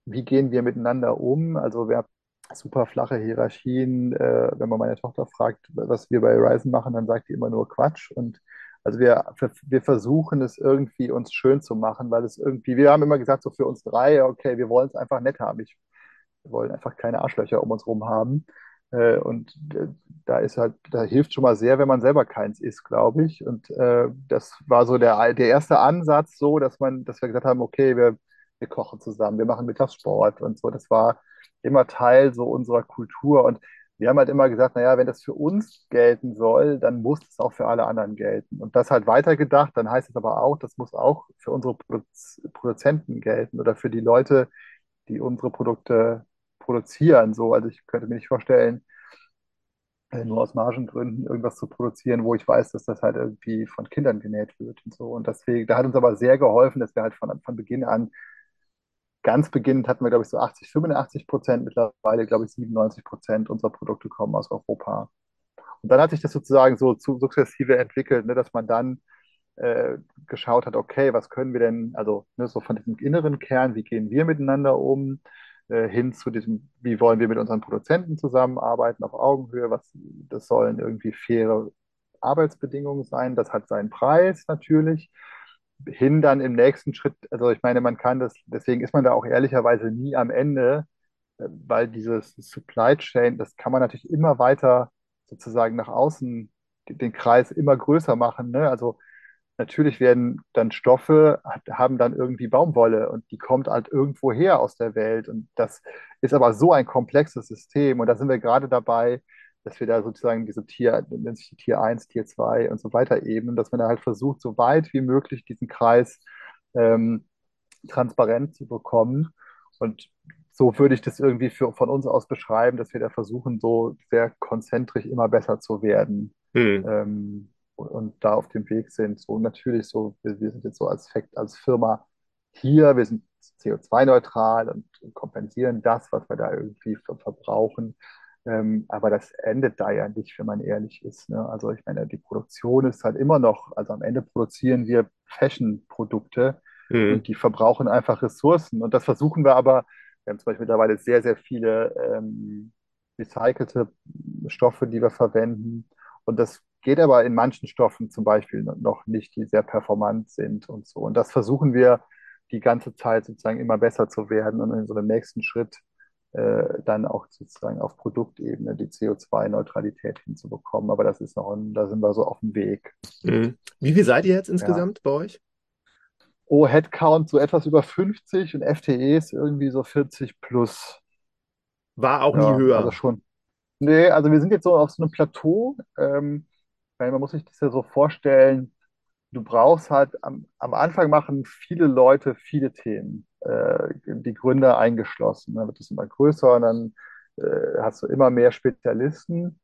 S2: Wie gehen wir miteinander um? Also wir haben super flache Hierarchien. Äh, wenn man meine Tochter fragt, was wir bei Ryzen machen, dann sagt die immer nur Quatsch. Und also wir, wir versuchen es irgendwie uns schön zu machen, weil es irgendwie, wir haben immer gesagt, so für uns drei, okay, wir wollen es einfach nett haben. Ich, wir wollen einfach keine Arschlöcher um uns rum haben. Äh, und da ist halt, da hilft schon mal sehr, wenn man selber keins ist, glaube ich. Und äh, das war so der, der erste Ansatz, so, dass man, dass wir gesagt haben, okay, wir, wir kochen zusammen, wir machen Mittagssport und so. Das war immer Teil so unserer Kultur. Und wir haben halt immer gesagt, naja, wenn das für uns gelten soll, dann muss es auch für alle anderen gelten. Und das halt weitergedacht, dann heißt es aber auch, das muss auch für unsere Produz Produzenten gelten oder für die Leute, die unsere Produkte produzieren. So, also ich könnte mir nicht vorstellen, äh, nur aus Margengründen irgendwas zu produzieren, wo ich weiß, dass das halt irgendwie von Kindern genäht wird und so. Und deswegen, da hat uns aber sehr geholfen, dass wir halt von, von Beginn an, ganz beginnend hatten wir, glaube ich, so 80, 85 Prozent, mittlerweile, glaube ich, 97 Prozent unserer Produkte kommen aus Europa. Und dann hat sich das sozusagen so sukzessive entwickelt, ne, dass man dann äh, geschaut hat, okay, was können wir denn, also ne, so von diesem inneren Kern, wie gehen wir miteinander um, äh, hin zu diesem, wie wollen wir mit unseren Produzenten zusammenarbeiten auf Augenhöhe, was, das sollen irgendwie faire Arbeitsbedingungen sein, das hat seinen Preis natürlich, hin dann im nächsten Schritt, also ich meine, man kann das, deswegen ist man da auch ehrlicherweise nie am Ende, äh, weil dieses Supply Chain, das kann man natürlich immer weiter sozusagen nach außen den Kreis immer größer machen. Ne? Also natürlich werden dann Stoffe, haben dann irgendwie Baumwolle und die kommt halt irgendwo her aus der Welt. Und das ist aber so ein komplexes System. Und da sind wir gerade dabei, dass wir da sozusagen diese Tier, nennt sich die Tier 1, Tier 2 und so weiter Ebenen, dass man da halt versucht, so weit wie möglich diesen Kreis ähm, transparent zu bekommen. Und so würde ich das irgendwie für, von uns aus beschreiben, dass wir da versuchen, so sehr konzentrisch immer besser zu werden.
S1: Hm.
S2: Ähm, und, und da auf dem Weg sind. So natürlich so, wir, wir sind jetzt so als, Fact, als Firma hier, wir sind CO2-neutral und, und kompensieren das, was wir da irgendwie ver verbrauchen. Ähm, aber das endet da ja nicht, wenn man ehrlich ist. Ne? Also ich meine, die Produktion ist halt immer noch, also am Ende produzieren wir Fashion-Produkte
S1: Hm.
S2: und die verbrauchen einfach Ressourcen. Und das versuchen wir aber, wir haben zum Beispiel mittlerweile sehr, sehr viele ähm, recycelte Stoffe, die wir verwenden. Und das geht aber in manchen Stoffen zum Beispiel noch nicht, die sehr performant sind und so. Und das versuchen wir die ganze Zeit sozusagen immer besser zu werden und in so einem nächsten Schritt dann auch sozusagen auf Produktebene die CO2-Neutralität hinzubekommen. Aber das ist noch, ein, da sind wir so auf dem Weg.
S1: Hm. Wie viel seid ihr jetzt
S2: Ja.
S1: insgesamt bei euch?
S2: Oh, Headcount so etwas über 50 und FTEs irgendwie so 40 plus.
S1: War auch nie
S2: Ja, also
S1: höher.
S2: schon. Nee, also wir sind jetzt so auf so einem Plateau. Ähm, weil man muss sich das ja so vorstellen, du brauchst halt am, am Anfang machen viele Leute viele Themen, äh, die Gründer eingeschlossen. Dann wird es immer größer und dann äh, hast du immer mehr Spezialisten.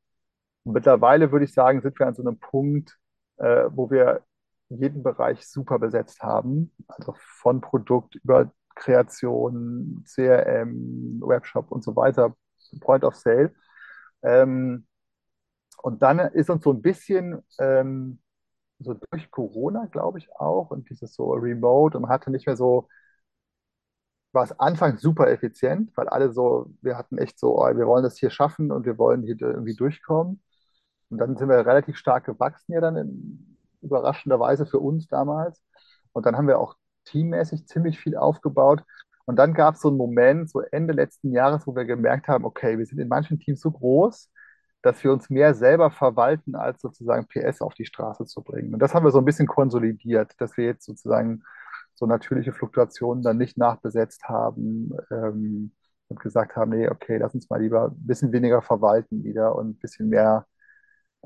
S2: Und mittlerweile würde ich sagen, sind wir an so einem Punkt, äh, wo wir jeden Bereich super besetzt haben. Also von Produkt über Kreation, CRM, Webshop und so weiter, Point of Sale. Ähm, und dann ist uns so ein bisschen ähm, so durch Corona, glaube ich auch, und dieses so Remote und man hatte nicht mehr so, war es anfangs super effizient, weil alle so, wir hatten echt so, oh, wir wollen das hier schaffen und wir wollen hier irgendwie durchkommen. Und dann sind wir relativ stark gewachsen, ja dann in, überraschenderweise für uns damals. Und dann haben wir auch teammäßig ziemlich viel aufgebaut. Und dann gab es so einen Moment, so Ende letzten Jahres, wo wir gemerkt haben, okay, wir sind in manchen Teams so groß, dass wir uns mehr selber verwalten, als sozusagen PS auf die Straße zu bringen. Und das haben wir so ein bisschen konsolidiert, dass wir jetzt sozusagen so natürliche Fluktuationen dann nicht nachbesetzt haben ähm, und gesagt haben, nee, okay, lass uns mal lieber ein bisschen weniger verwalten wieder und ein bisschen mehr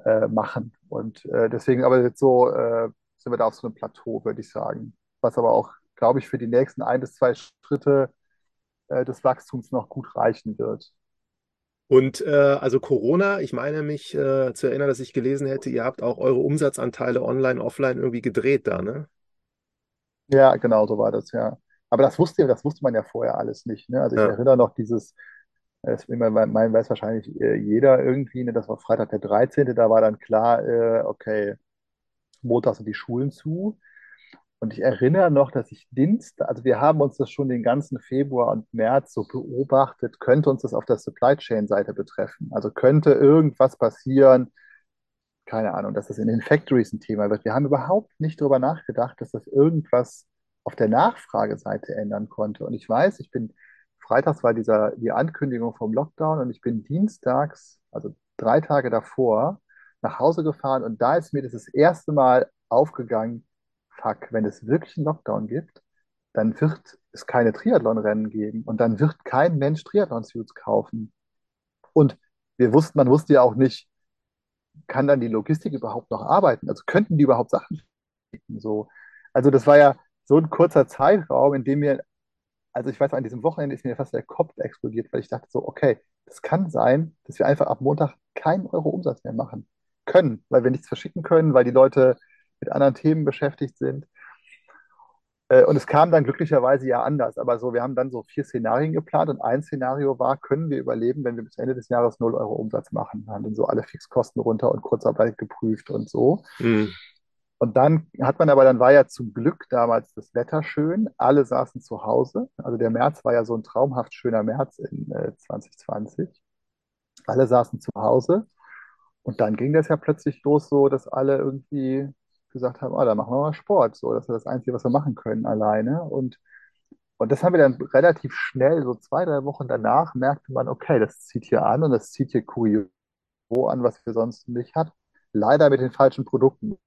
S2: äh, machen. Und äh, deswegen aber jetzt so äh, sind wir da auf so einem Plateau, würde ich sagen. Was aber auch, glaube ich, für die nächsten ein bis zwei Schritte äh, des Wachstums noch gut reichen wird.
S1: Und äh, also Corona, ich meine mich äh, zu erinnern, dass ich gelesen hätte, ihr habt auch eure Umsatzanteile online, offline irgendwie gedreht da, ne?
S2: Ja, genau so war das, ja. Aber das wusste, das wusste man ja vorher alles nicht. Ne? Also ich
S1: Ja.
S2: erinnere noch dieses, das mein, mein weiß wahrscheinlich äh, jeder irgendwie, ne? Das war Freitag der 13., da war dann klar, äh, okay, Montag sind die Schulen zu. Und ich erinnere noch, dass ich Dienst, also wir haben uns das schon den ganzen Februar und März so beobachtet, könnte uns das auf der Supply Chain Seite betreffen. Also könnte irgendwas passieren, keine Ahnung, dass das in den Factories ein Thema wird. Wir haben überhaupt nicht darüber nachgedacht, dass das irgendwas auf der Nachfrageseite ändern konnte. Und ich weiß, ich bin, freitags war dieser, die Ankündigung vom Lockdown und ich bin dienstags, also drei Tage davor, nach Hause gefahren und da ist mir das das erste Mal aufgegangen, fuck, wenn es wirklich einen Lockdown gibt, dann wird es keine Triathlon-Rennen geben und dann wird kein Mensch Triathlon-Suits kaufen. Und wir wussten, man wusste ja auch nicht, kann dann die Logistik überhaupt noch arbeiten? Also könnten die überhaupt Sachen schicken? So. Also das war ja so ein kurzer Zeitraum, in dem mir, also ich weiß, an diesem Wochenende ist mir fast der Kopf explodiert, weil ich dachte so, okay, das kann sein, dass wir einfach ab Montag keinen Euro Umsatz mehr machen können, weil wir nichts verschicken können, weil die Leute mit anderen Themen beschäftigt sind. Äh, Und es kam dann glücklicherweise ja anders. Aber so, wir haben dann so vier Szenarien geplant und ein Szenario war, können wir überleben, wenn wir bis Ende des Jahres null Euro Umsatz machen. Wir haben dann so alle Fixkosten runter und Kurzarbeit geprüft und so.
S1: Hm.
S2: Und dann hat man aber, dann war ja zum Glück damals das Wetter schön. Alle saßen zu Hause. Also der März war ja so ein traumhaft schöner März in äh, 2020. Alle saßen zu Hause. Und dann ging das ja plötzlich los, so dass alle irgendwie gesagt haben, ah, da machen wir mal Sport. So, das ist das Einzige, was wir machen können alleine. Und, und das haben wir dann relativ schnell, so zwei, drei Wochen danach, merkte man, okay, das zieht hier an und das zieht hier Kurio an, was wir sonst nicht hatten. Leider mit den falschen Produkten.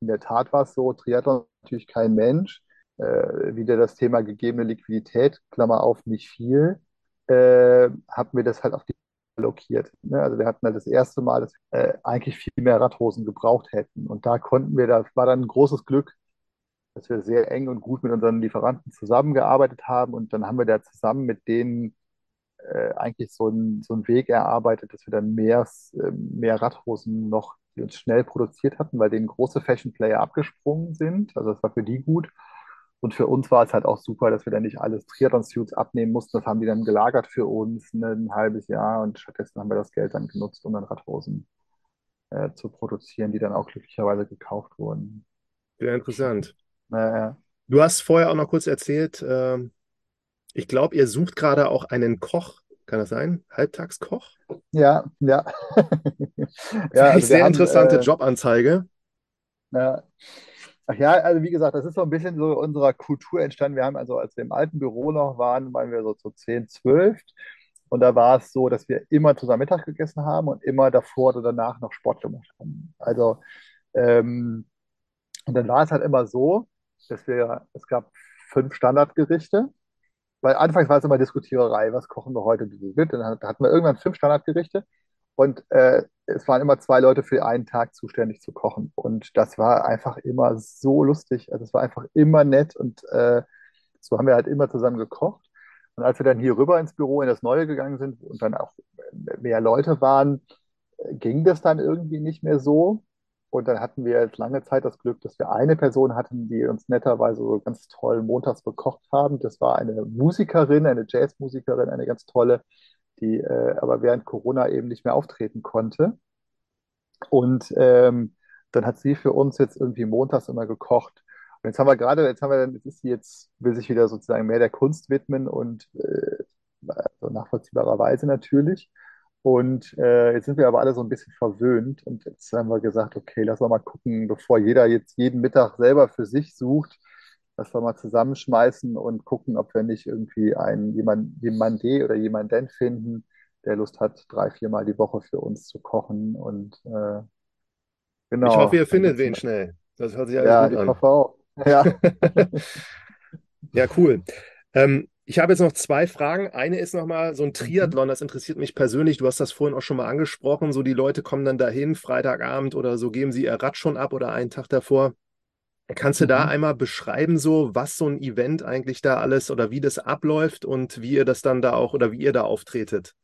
S2: In der Tat war es so, Triathlon natürlich kein Mensch. Äh, wieder das Thema gegebene Liquidität, Klammer auf, nicht viel, äh, haben wir das halt auf die allokiert. Ne? Also wir hatten halt das erste Mal, dass wir äh, eigentlich viel mehr Radhosen gebraucht hätten. Und da konnten wir, das war dann ein großes Glück, dass wir sehr eng und gut mit unseren Lieferanten zusammengearbeitet haben. Und dann haben wir da zusammen mit denen äh, eigentlich so einen so Weg erarbeitet, dass wir dann mehr, äh, mehr Radhosen noch, die uns schnell produziert hatten, weil denen große Fashion Player abgesprungen sind. Also das war für die gut. Und für uns war es halt auch super, dass wir dann nicht alles Triathlon-Suits abnehmen mussten. Das haben die dann gelagert für uns ne, ein halbes Jahr und stattdessen haben wir das Geld dann genutzt, um dann Radhosen äh, zu produzieren, die dann auch glücklicherweise gekauft wurden.
S1: Sehr interessant.
S2: Naja.
S1: Du hast vorher auch noch kurz erzählt, ähm, ich glaube, ihr sucht gerade auch einen Koch. Kann das sein? Halbtagskoch?
S2: Ja, ja. Ja, also
S1: sehr
S2: haben,
S1: interessante
S2: äh,
S1: Jobanzeige.
S2: ja, Ach ja, also wie gesagt, das ist so ein bisschen so unserer Kultur entstanden. Wir haben also, als wir im alten Büro noch waren, waren wir so zu 10, 12. Und da war es so, dass wir immer zusammen Mittag gegessen haben und immer davor oder danach noch Sport gemacht haben. Also, ähm, und dann war es halt immer so, dass wir, es gab fünf Standardgerichte, weil anfangs war es immer Diskutiererei, was kochen wir heute? Dann hatten wir irgendwann fünf Standardgerichte und äh, es waren immer zwei Leute für einen Tag zuständig zu kochen. Und das war einfach immer so lustig. Also es war einfach immer nett und äh, so haben wir halt immer zusammen gekocht. Und als wir dann hier rüber ins Büro in das Neue gegangen sind und dann auch mehr Leute waren, ging das dann irgendwie nicht mehr so. Und dann hatten wir jetzt lange Zeit das Glück, dass wir eine Person hatten, die uns netterweise so ganz toll montags bekocht haben. Das war eine Musikerin, eine Jazzmusikerin, eine ganz tolle, die äh, aber während Corona eben nicht mehr auftreten konnte. Und ähm, dann hat sie für uns jetzt irgendwie montags immer gekocht. Und jetzt haben wir gerade, jetzt haben wir dann, jetzt ist sie jetzt, will sich wieder sozusagen mehr der Kunst widmen und äh, also nachvollziehbarerweise natürlich. Und äh, jetzt sind wir aber alle so ein bisschen verwöhnt. Und jetzt haben wir gesagt, okay, lass uns mal gucken, bevor jeder jetzt jeden Mittag selber für sich sucht, dass wir mal zusammenschmeißen und gucken, ob wir nicht irgendwie einen jemand, jemanden oder jemanden finden, der Lust hat, drei, viermal die Woche für uns zu kochen. Und äh,
S1: Ich hoffe,
S2: genau,
S1: ihr findet wen schnell. Das hört sich alles
S2: ja,
S1: gut
S2: ich
S1: an.
S2: hoffe auch. Ja.
S1: Ja, cool. Ähm, ich habe jetzt noch zwei Fragen. Eine ist nochmal so ein. Triathlon, das interessiert mich persönlich. Du hast das vorhin auch schon mal angesprochen. So die Leute kommen dann dahin, Freitagabend oder so, geben sie ihr Rad schon ab oder einen Tag davor. Kannst du da
S2: Mhm.
S1: einmal beschreiben, so was so ein Event eigentlich da alles oder wie das abläuft und wie ihr das dann da auch oder wie ihr da auftretet?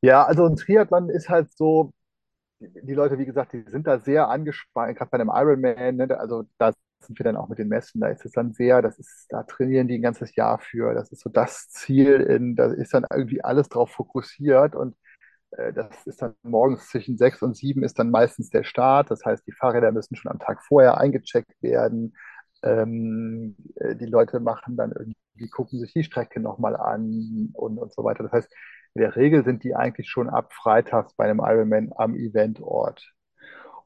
S2: Ja, also ein Triathlon ist halt so, die, Leute, wie gesagt, die sind da sehr angespannt, gerade bei einem Ironman, ne, also da sind wir dann auch mit den Messen, da ist es dann sehr, das ist, da trainieren die ein ganzes Jahr für, das ist so das Ziel, in, da ist dann irgendwie alles drauf fokussiert und das ist dann morgens zwischen sechs und sieben ist dann meistens der Start, das heißt, die Fahrräder müssen schon am Tag vorher eingecheckt werden, ähm, äh, die Leute machen dann irgendwie, gucken sich die Strecke nochmal an und, und so weiter, das heißt, in der Regel sind die eigentlich schon ab freitags bei einem Ironman am Eventort.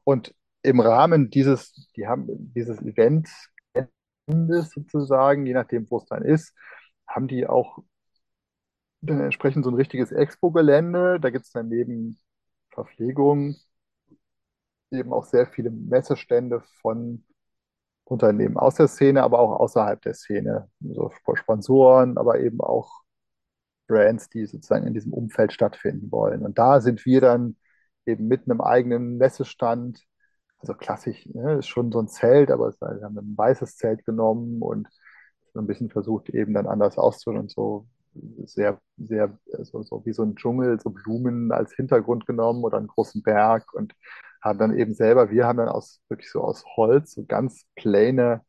S2: Und im Rahmen dieses, die haben dieses Event sozusagen, je nachdem, wo es dann ist, haben die auch dann entsprechend so ein richtiges Expo-Gelände. Da gibt es dann neben Verpflegung eben auch sehr viele Messestände von Unternehmen aus der Szene, aber auch außerhalb der Szene. So Sponsoren, aber eben auch Brands, die sozusagen in diesem Umfeld stattfinden wollen. Und da sind wir dann eben mit einem eigenen Messestand, also klassisch, ne, ist schon so ein Zelt, aber wir haben ein weißes Zelt genommen und so ein bisschen versucht, eben dann anders auszusehen und so sehr, sehr, so, so wie so ein Dschungel, so Blumen als Hintergrund genommen oder einen großen Berg und haben dann eben selber, wir haben dann aus wirklich so aus Holz so ganz plane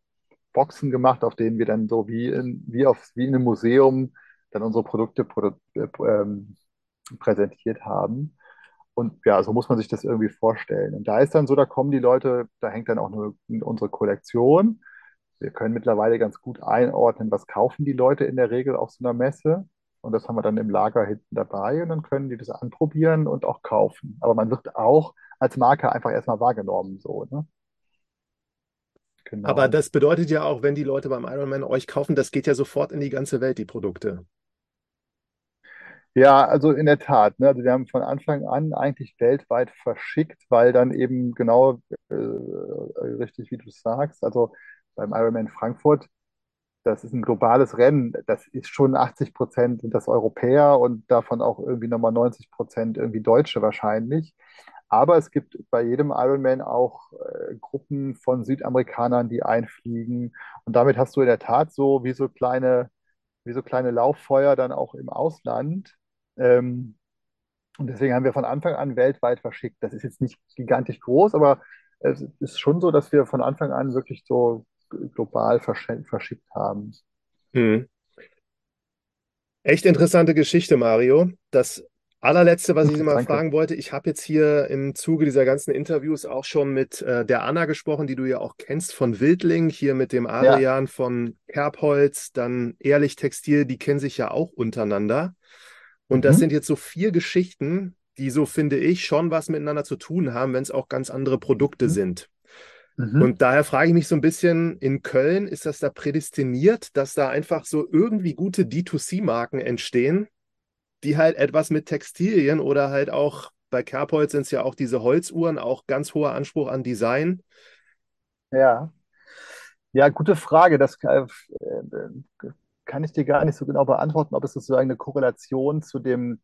S2: Boxen gemacht, auf denen wir dann so wie in, wie auf, wie in einem Museum dann unsere Produkte produ äh, ähm, präsentiert haben. Und ja, so muss man sich das irgendwie vorstellen. Und da ist dann so, da kommen die Leute, da hängt dann auch nur unsere Kollektion. Wir können mittlerweile ganz gut einordnen, was kaufen die Leute in der Regel auf so einer Messe. Und das haben wir dann im Lager hinten dabei und dann können die das anprobieren und auch kaufen. Aber man wird auch als Marke einfach erstmal wahrgenommen, so, ne?
S1: Aber
S2: Genau.
S1: das bedeutet ja auch, wenn die Leute beim Ironman euch kaufen, das geht ja sofort in die ganze Welt, die Produkte.
S2: Ja, also in der Tat. Ne? Also wir haben von Anfang an eigentlich weltweit verschickt, weil dann eben genau äh, richtig, wie du sagst, also beim Ironman Frankfurt, das ist ein globales Rennen. Das ist schon 80 Prozent das Europäer und davon auch irgendwie nochmal 90 Prozent irgendwie Deutsche wahrscheinlich. Aber es gibt bei jedem Ironman auch äh, Gruppen von Südamerikanern, die einfliegen. Und damit hast du in der Tat so wie so kleine, wie so kleine Lauffeuer dann auch im Ausland. Ähm, und deswegen haben wir von Anfang an weltweit verschickt. Das ist jetzt nicht gigantisch groß, aber es ist schon so, dass wir von Anfang an wirklich so global versch- verschickt haben.
S1: Hm. Echt interessante Geschichte, Mario. Das allerletzte, was ich Sie mal
S2: Danke.
S1: fragen wollte, ich habe jetzt hier im Zuge dieser ganzen Interviews auch schon mit äh, der Anna gesprochen, die du ja auch kennst von Wildling, hier mit dem
S2: Ja.
S1: Adrian von Kerbholz, dann Ehrlich Textil, die kennen sich ja auch untereinander. Und das sind
S2: Mhm.
S1: jetzt so vier Geschichten, die so, finde ich, schon was miteinander zu tun haben, wenn es auch ganz andere Produkte
S2: Mhm.
S1: sind.
S2: Mhm.
S1: Und daher frage ich mich so ein bisschen, in Köln, ist das da prädestiniert, dass da einfach so irgendwie gute D2C-Marken entstehen, die halt etwas mit Textilien oder halt auch bei Kerbholz sind es ja auch diese Holzuhren, auch ganz hoher Anspruch an Design.
S2: Ja. Ja, gute Frage. Das kann, äh, kann ich dir gar nicht so genau beantworten, ob es sozusagen eine Korrelation zu dem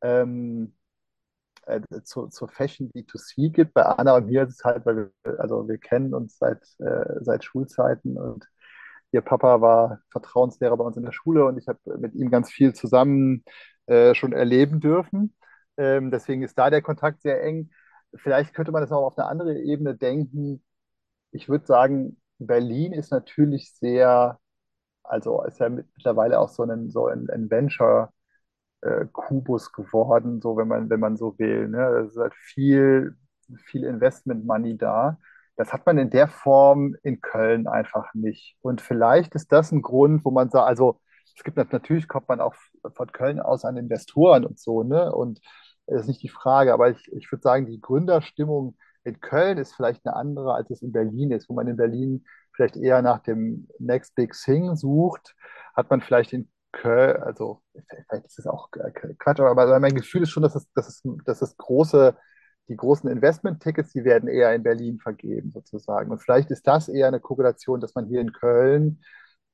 S2: ähm, äh, zu, zur Fashion B2C gibt. Bei Anna und mir ist es halt, weil wir, also wir kennen uns seit, äh, seit Schulzeiten und ihr Papa war Vertrauenslehrer bei uns in der Schule und ich habe mit ihm ganz viel zusammen äh, schon erleben dürfen. Ähm, deswegen ist da der Kontakt sehr eng. Vielleicht könnte man das auch auf eine andere Ebene denken. Ich würde sagen, Berlin ist natürlich sehr, also ist ja mittlerweile auch so ein, so ein, ein Venture äh, Kubus geworden, so wenn man, wenn man so will. Ne? Es ist halt viel, viel Investment Money da. Das hat man in der Form in Köln einfach nicht. Und vielleicht ist das ein Grund, wo man sagt, also es gibt natürlich, kommt man auch von Köln aus an Investoren und so, ne? Und das ist nicht die Frage, aber ich, ich würde sagen, die Gründerstimmung in Köln ist vielleicht eine andere, als es in Berlin ist, wo man in Berlin vielleicht eher nach dem Next Big Thing sucht, hat man vielleicht in Köln, also vielleicht ist es auch Quatsch, aber mein Gefühl ist schon, dass es, dass es, dass es große, die großen Investment-Tickets, die werden eher in Berlin vergeben sozusagen. Und vielleicht ist das eher eine Korrelation, dass man hier in Köln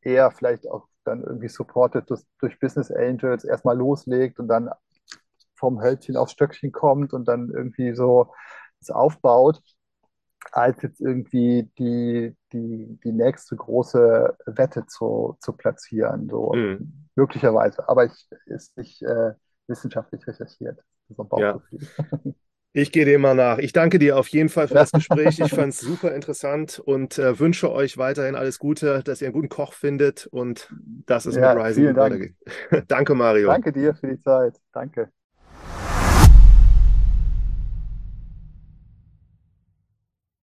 S2: eher vielleicht auch dann irgendwie supported durch, durch Business Angels erstmal loslegt und dann vom Hölzchen aufs Stöckchen kommt und dann irgendwie so es aufbaut, als jetzt irgendwie die, die, die nächste große Wette zu, zu platzieren. So mhm. möglicherweise. Aber ich ist nicht äh, wissenschaftlich recherchiert. So ein
S1: Bauchgefühl. Ja. Ich gehe dem mal nach. Ich danke dir auf jeden Fall für das Gespräch. Ich fand es super interessant und äh, wünsche euch weiterhin alles Gute, dass ihr einen guten Koch findet und dass es ja, mit Rising weitergeht. danke, Mario.
S2: Danke dir für die Zeit. Danke.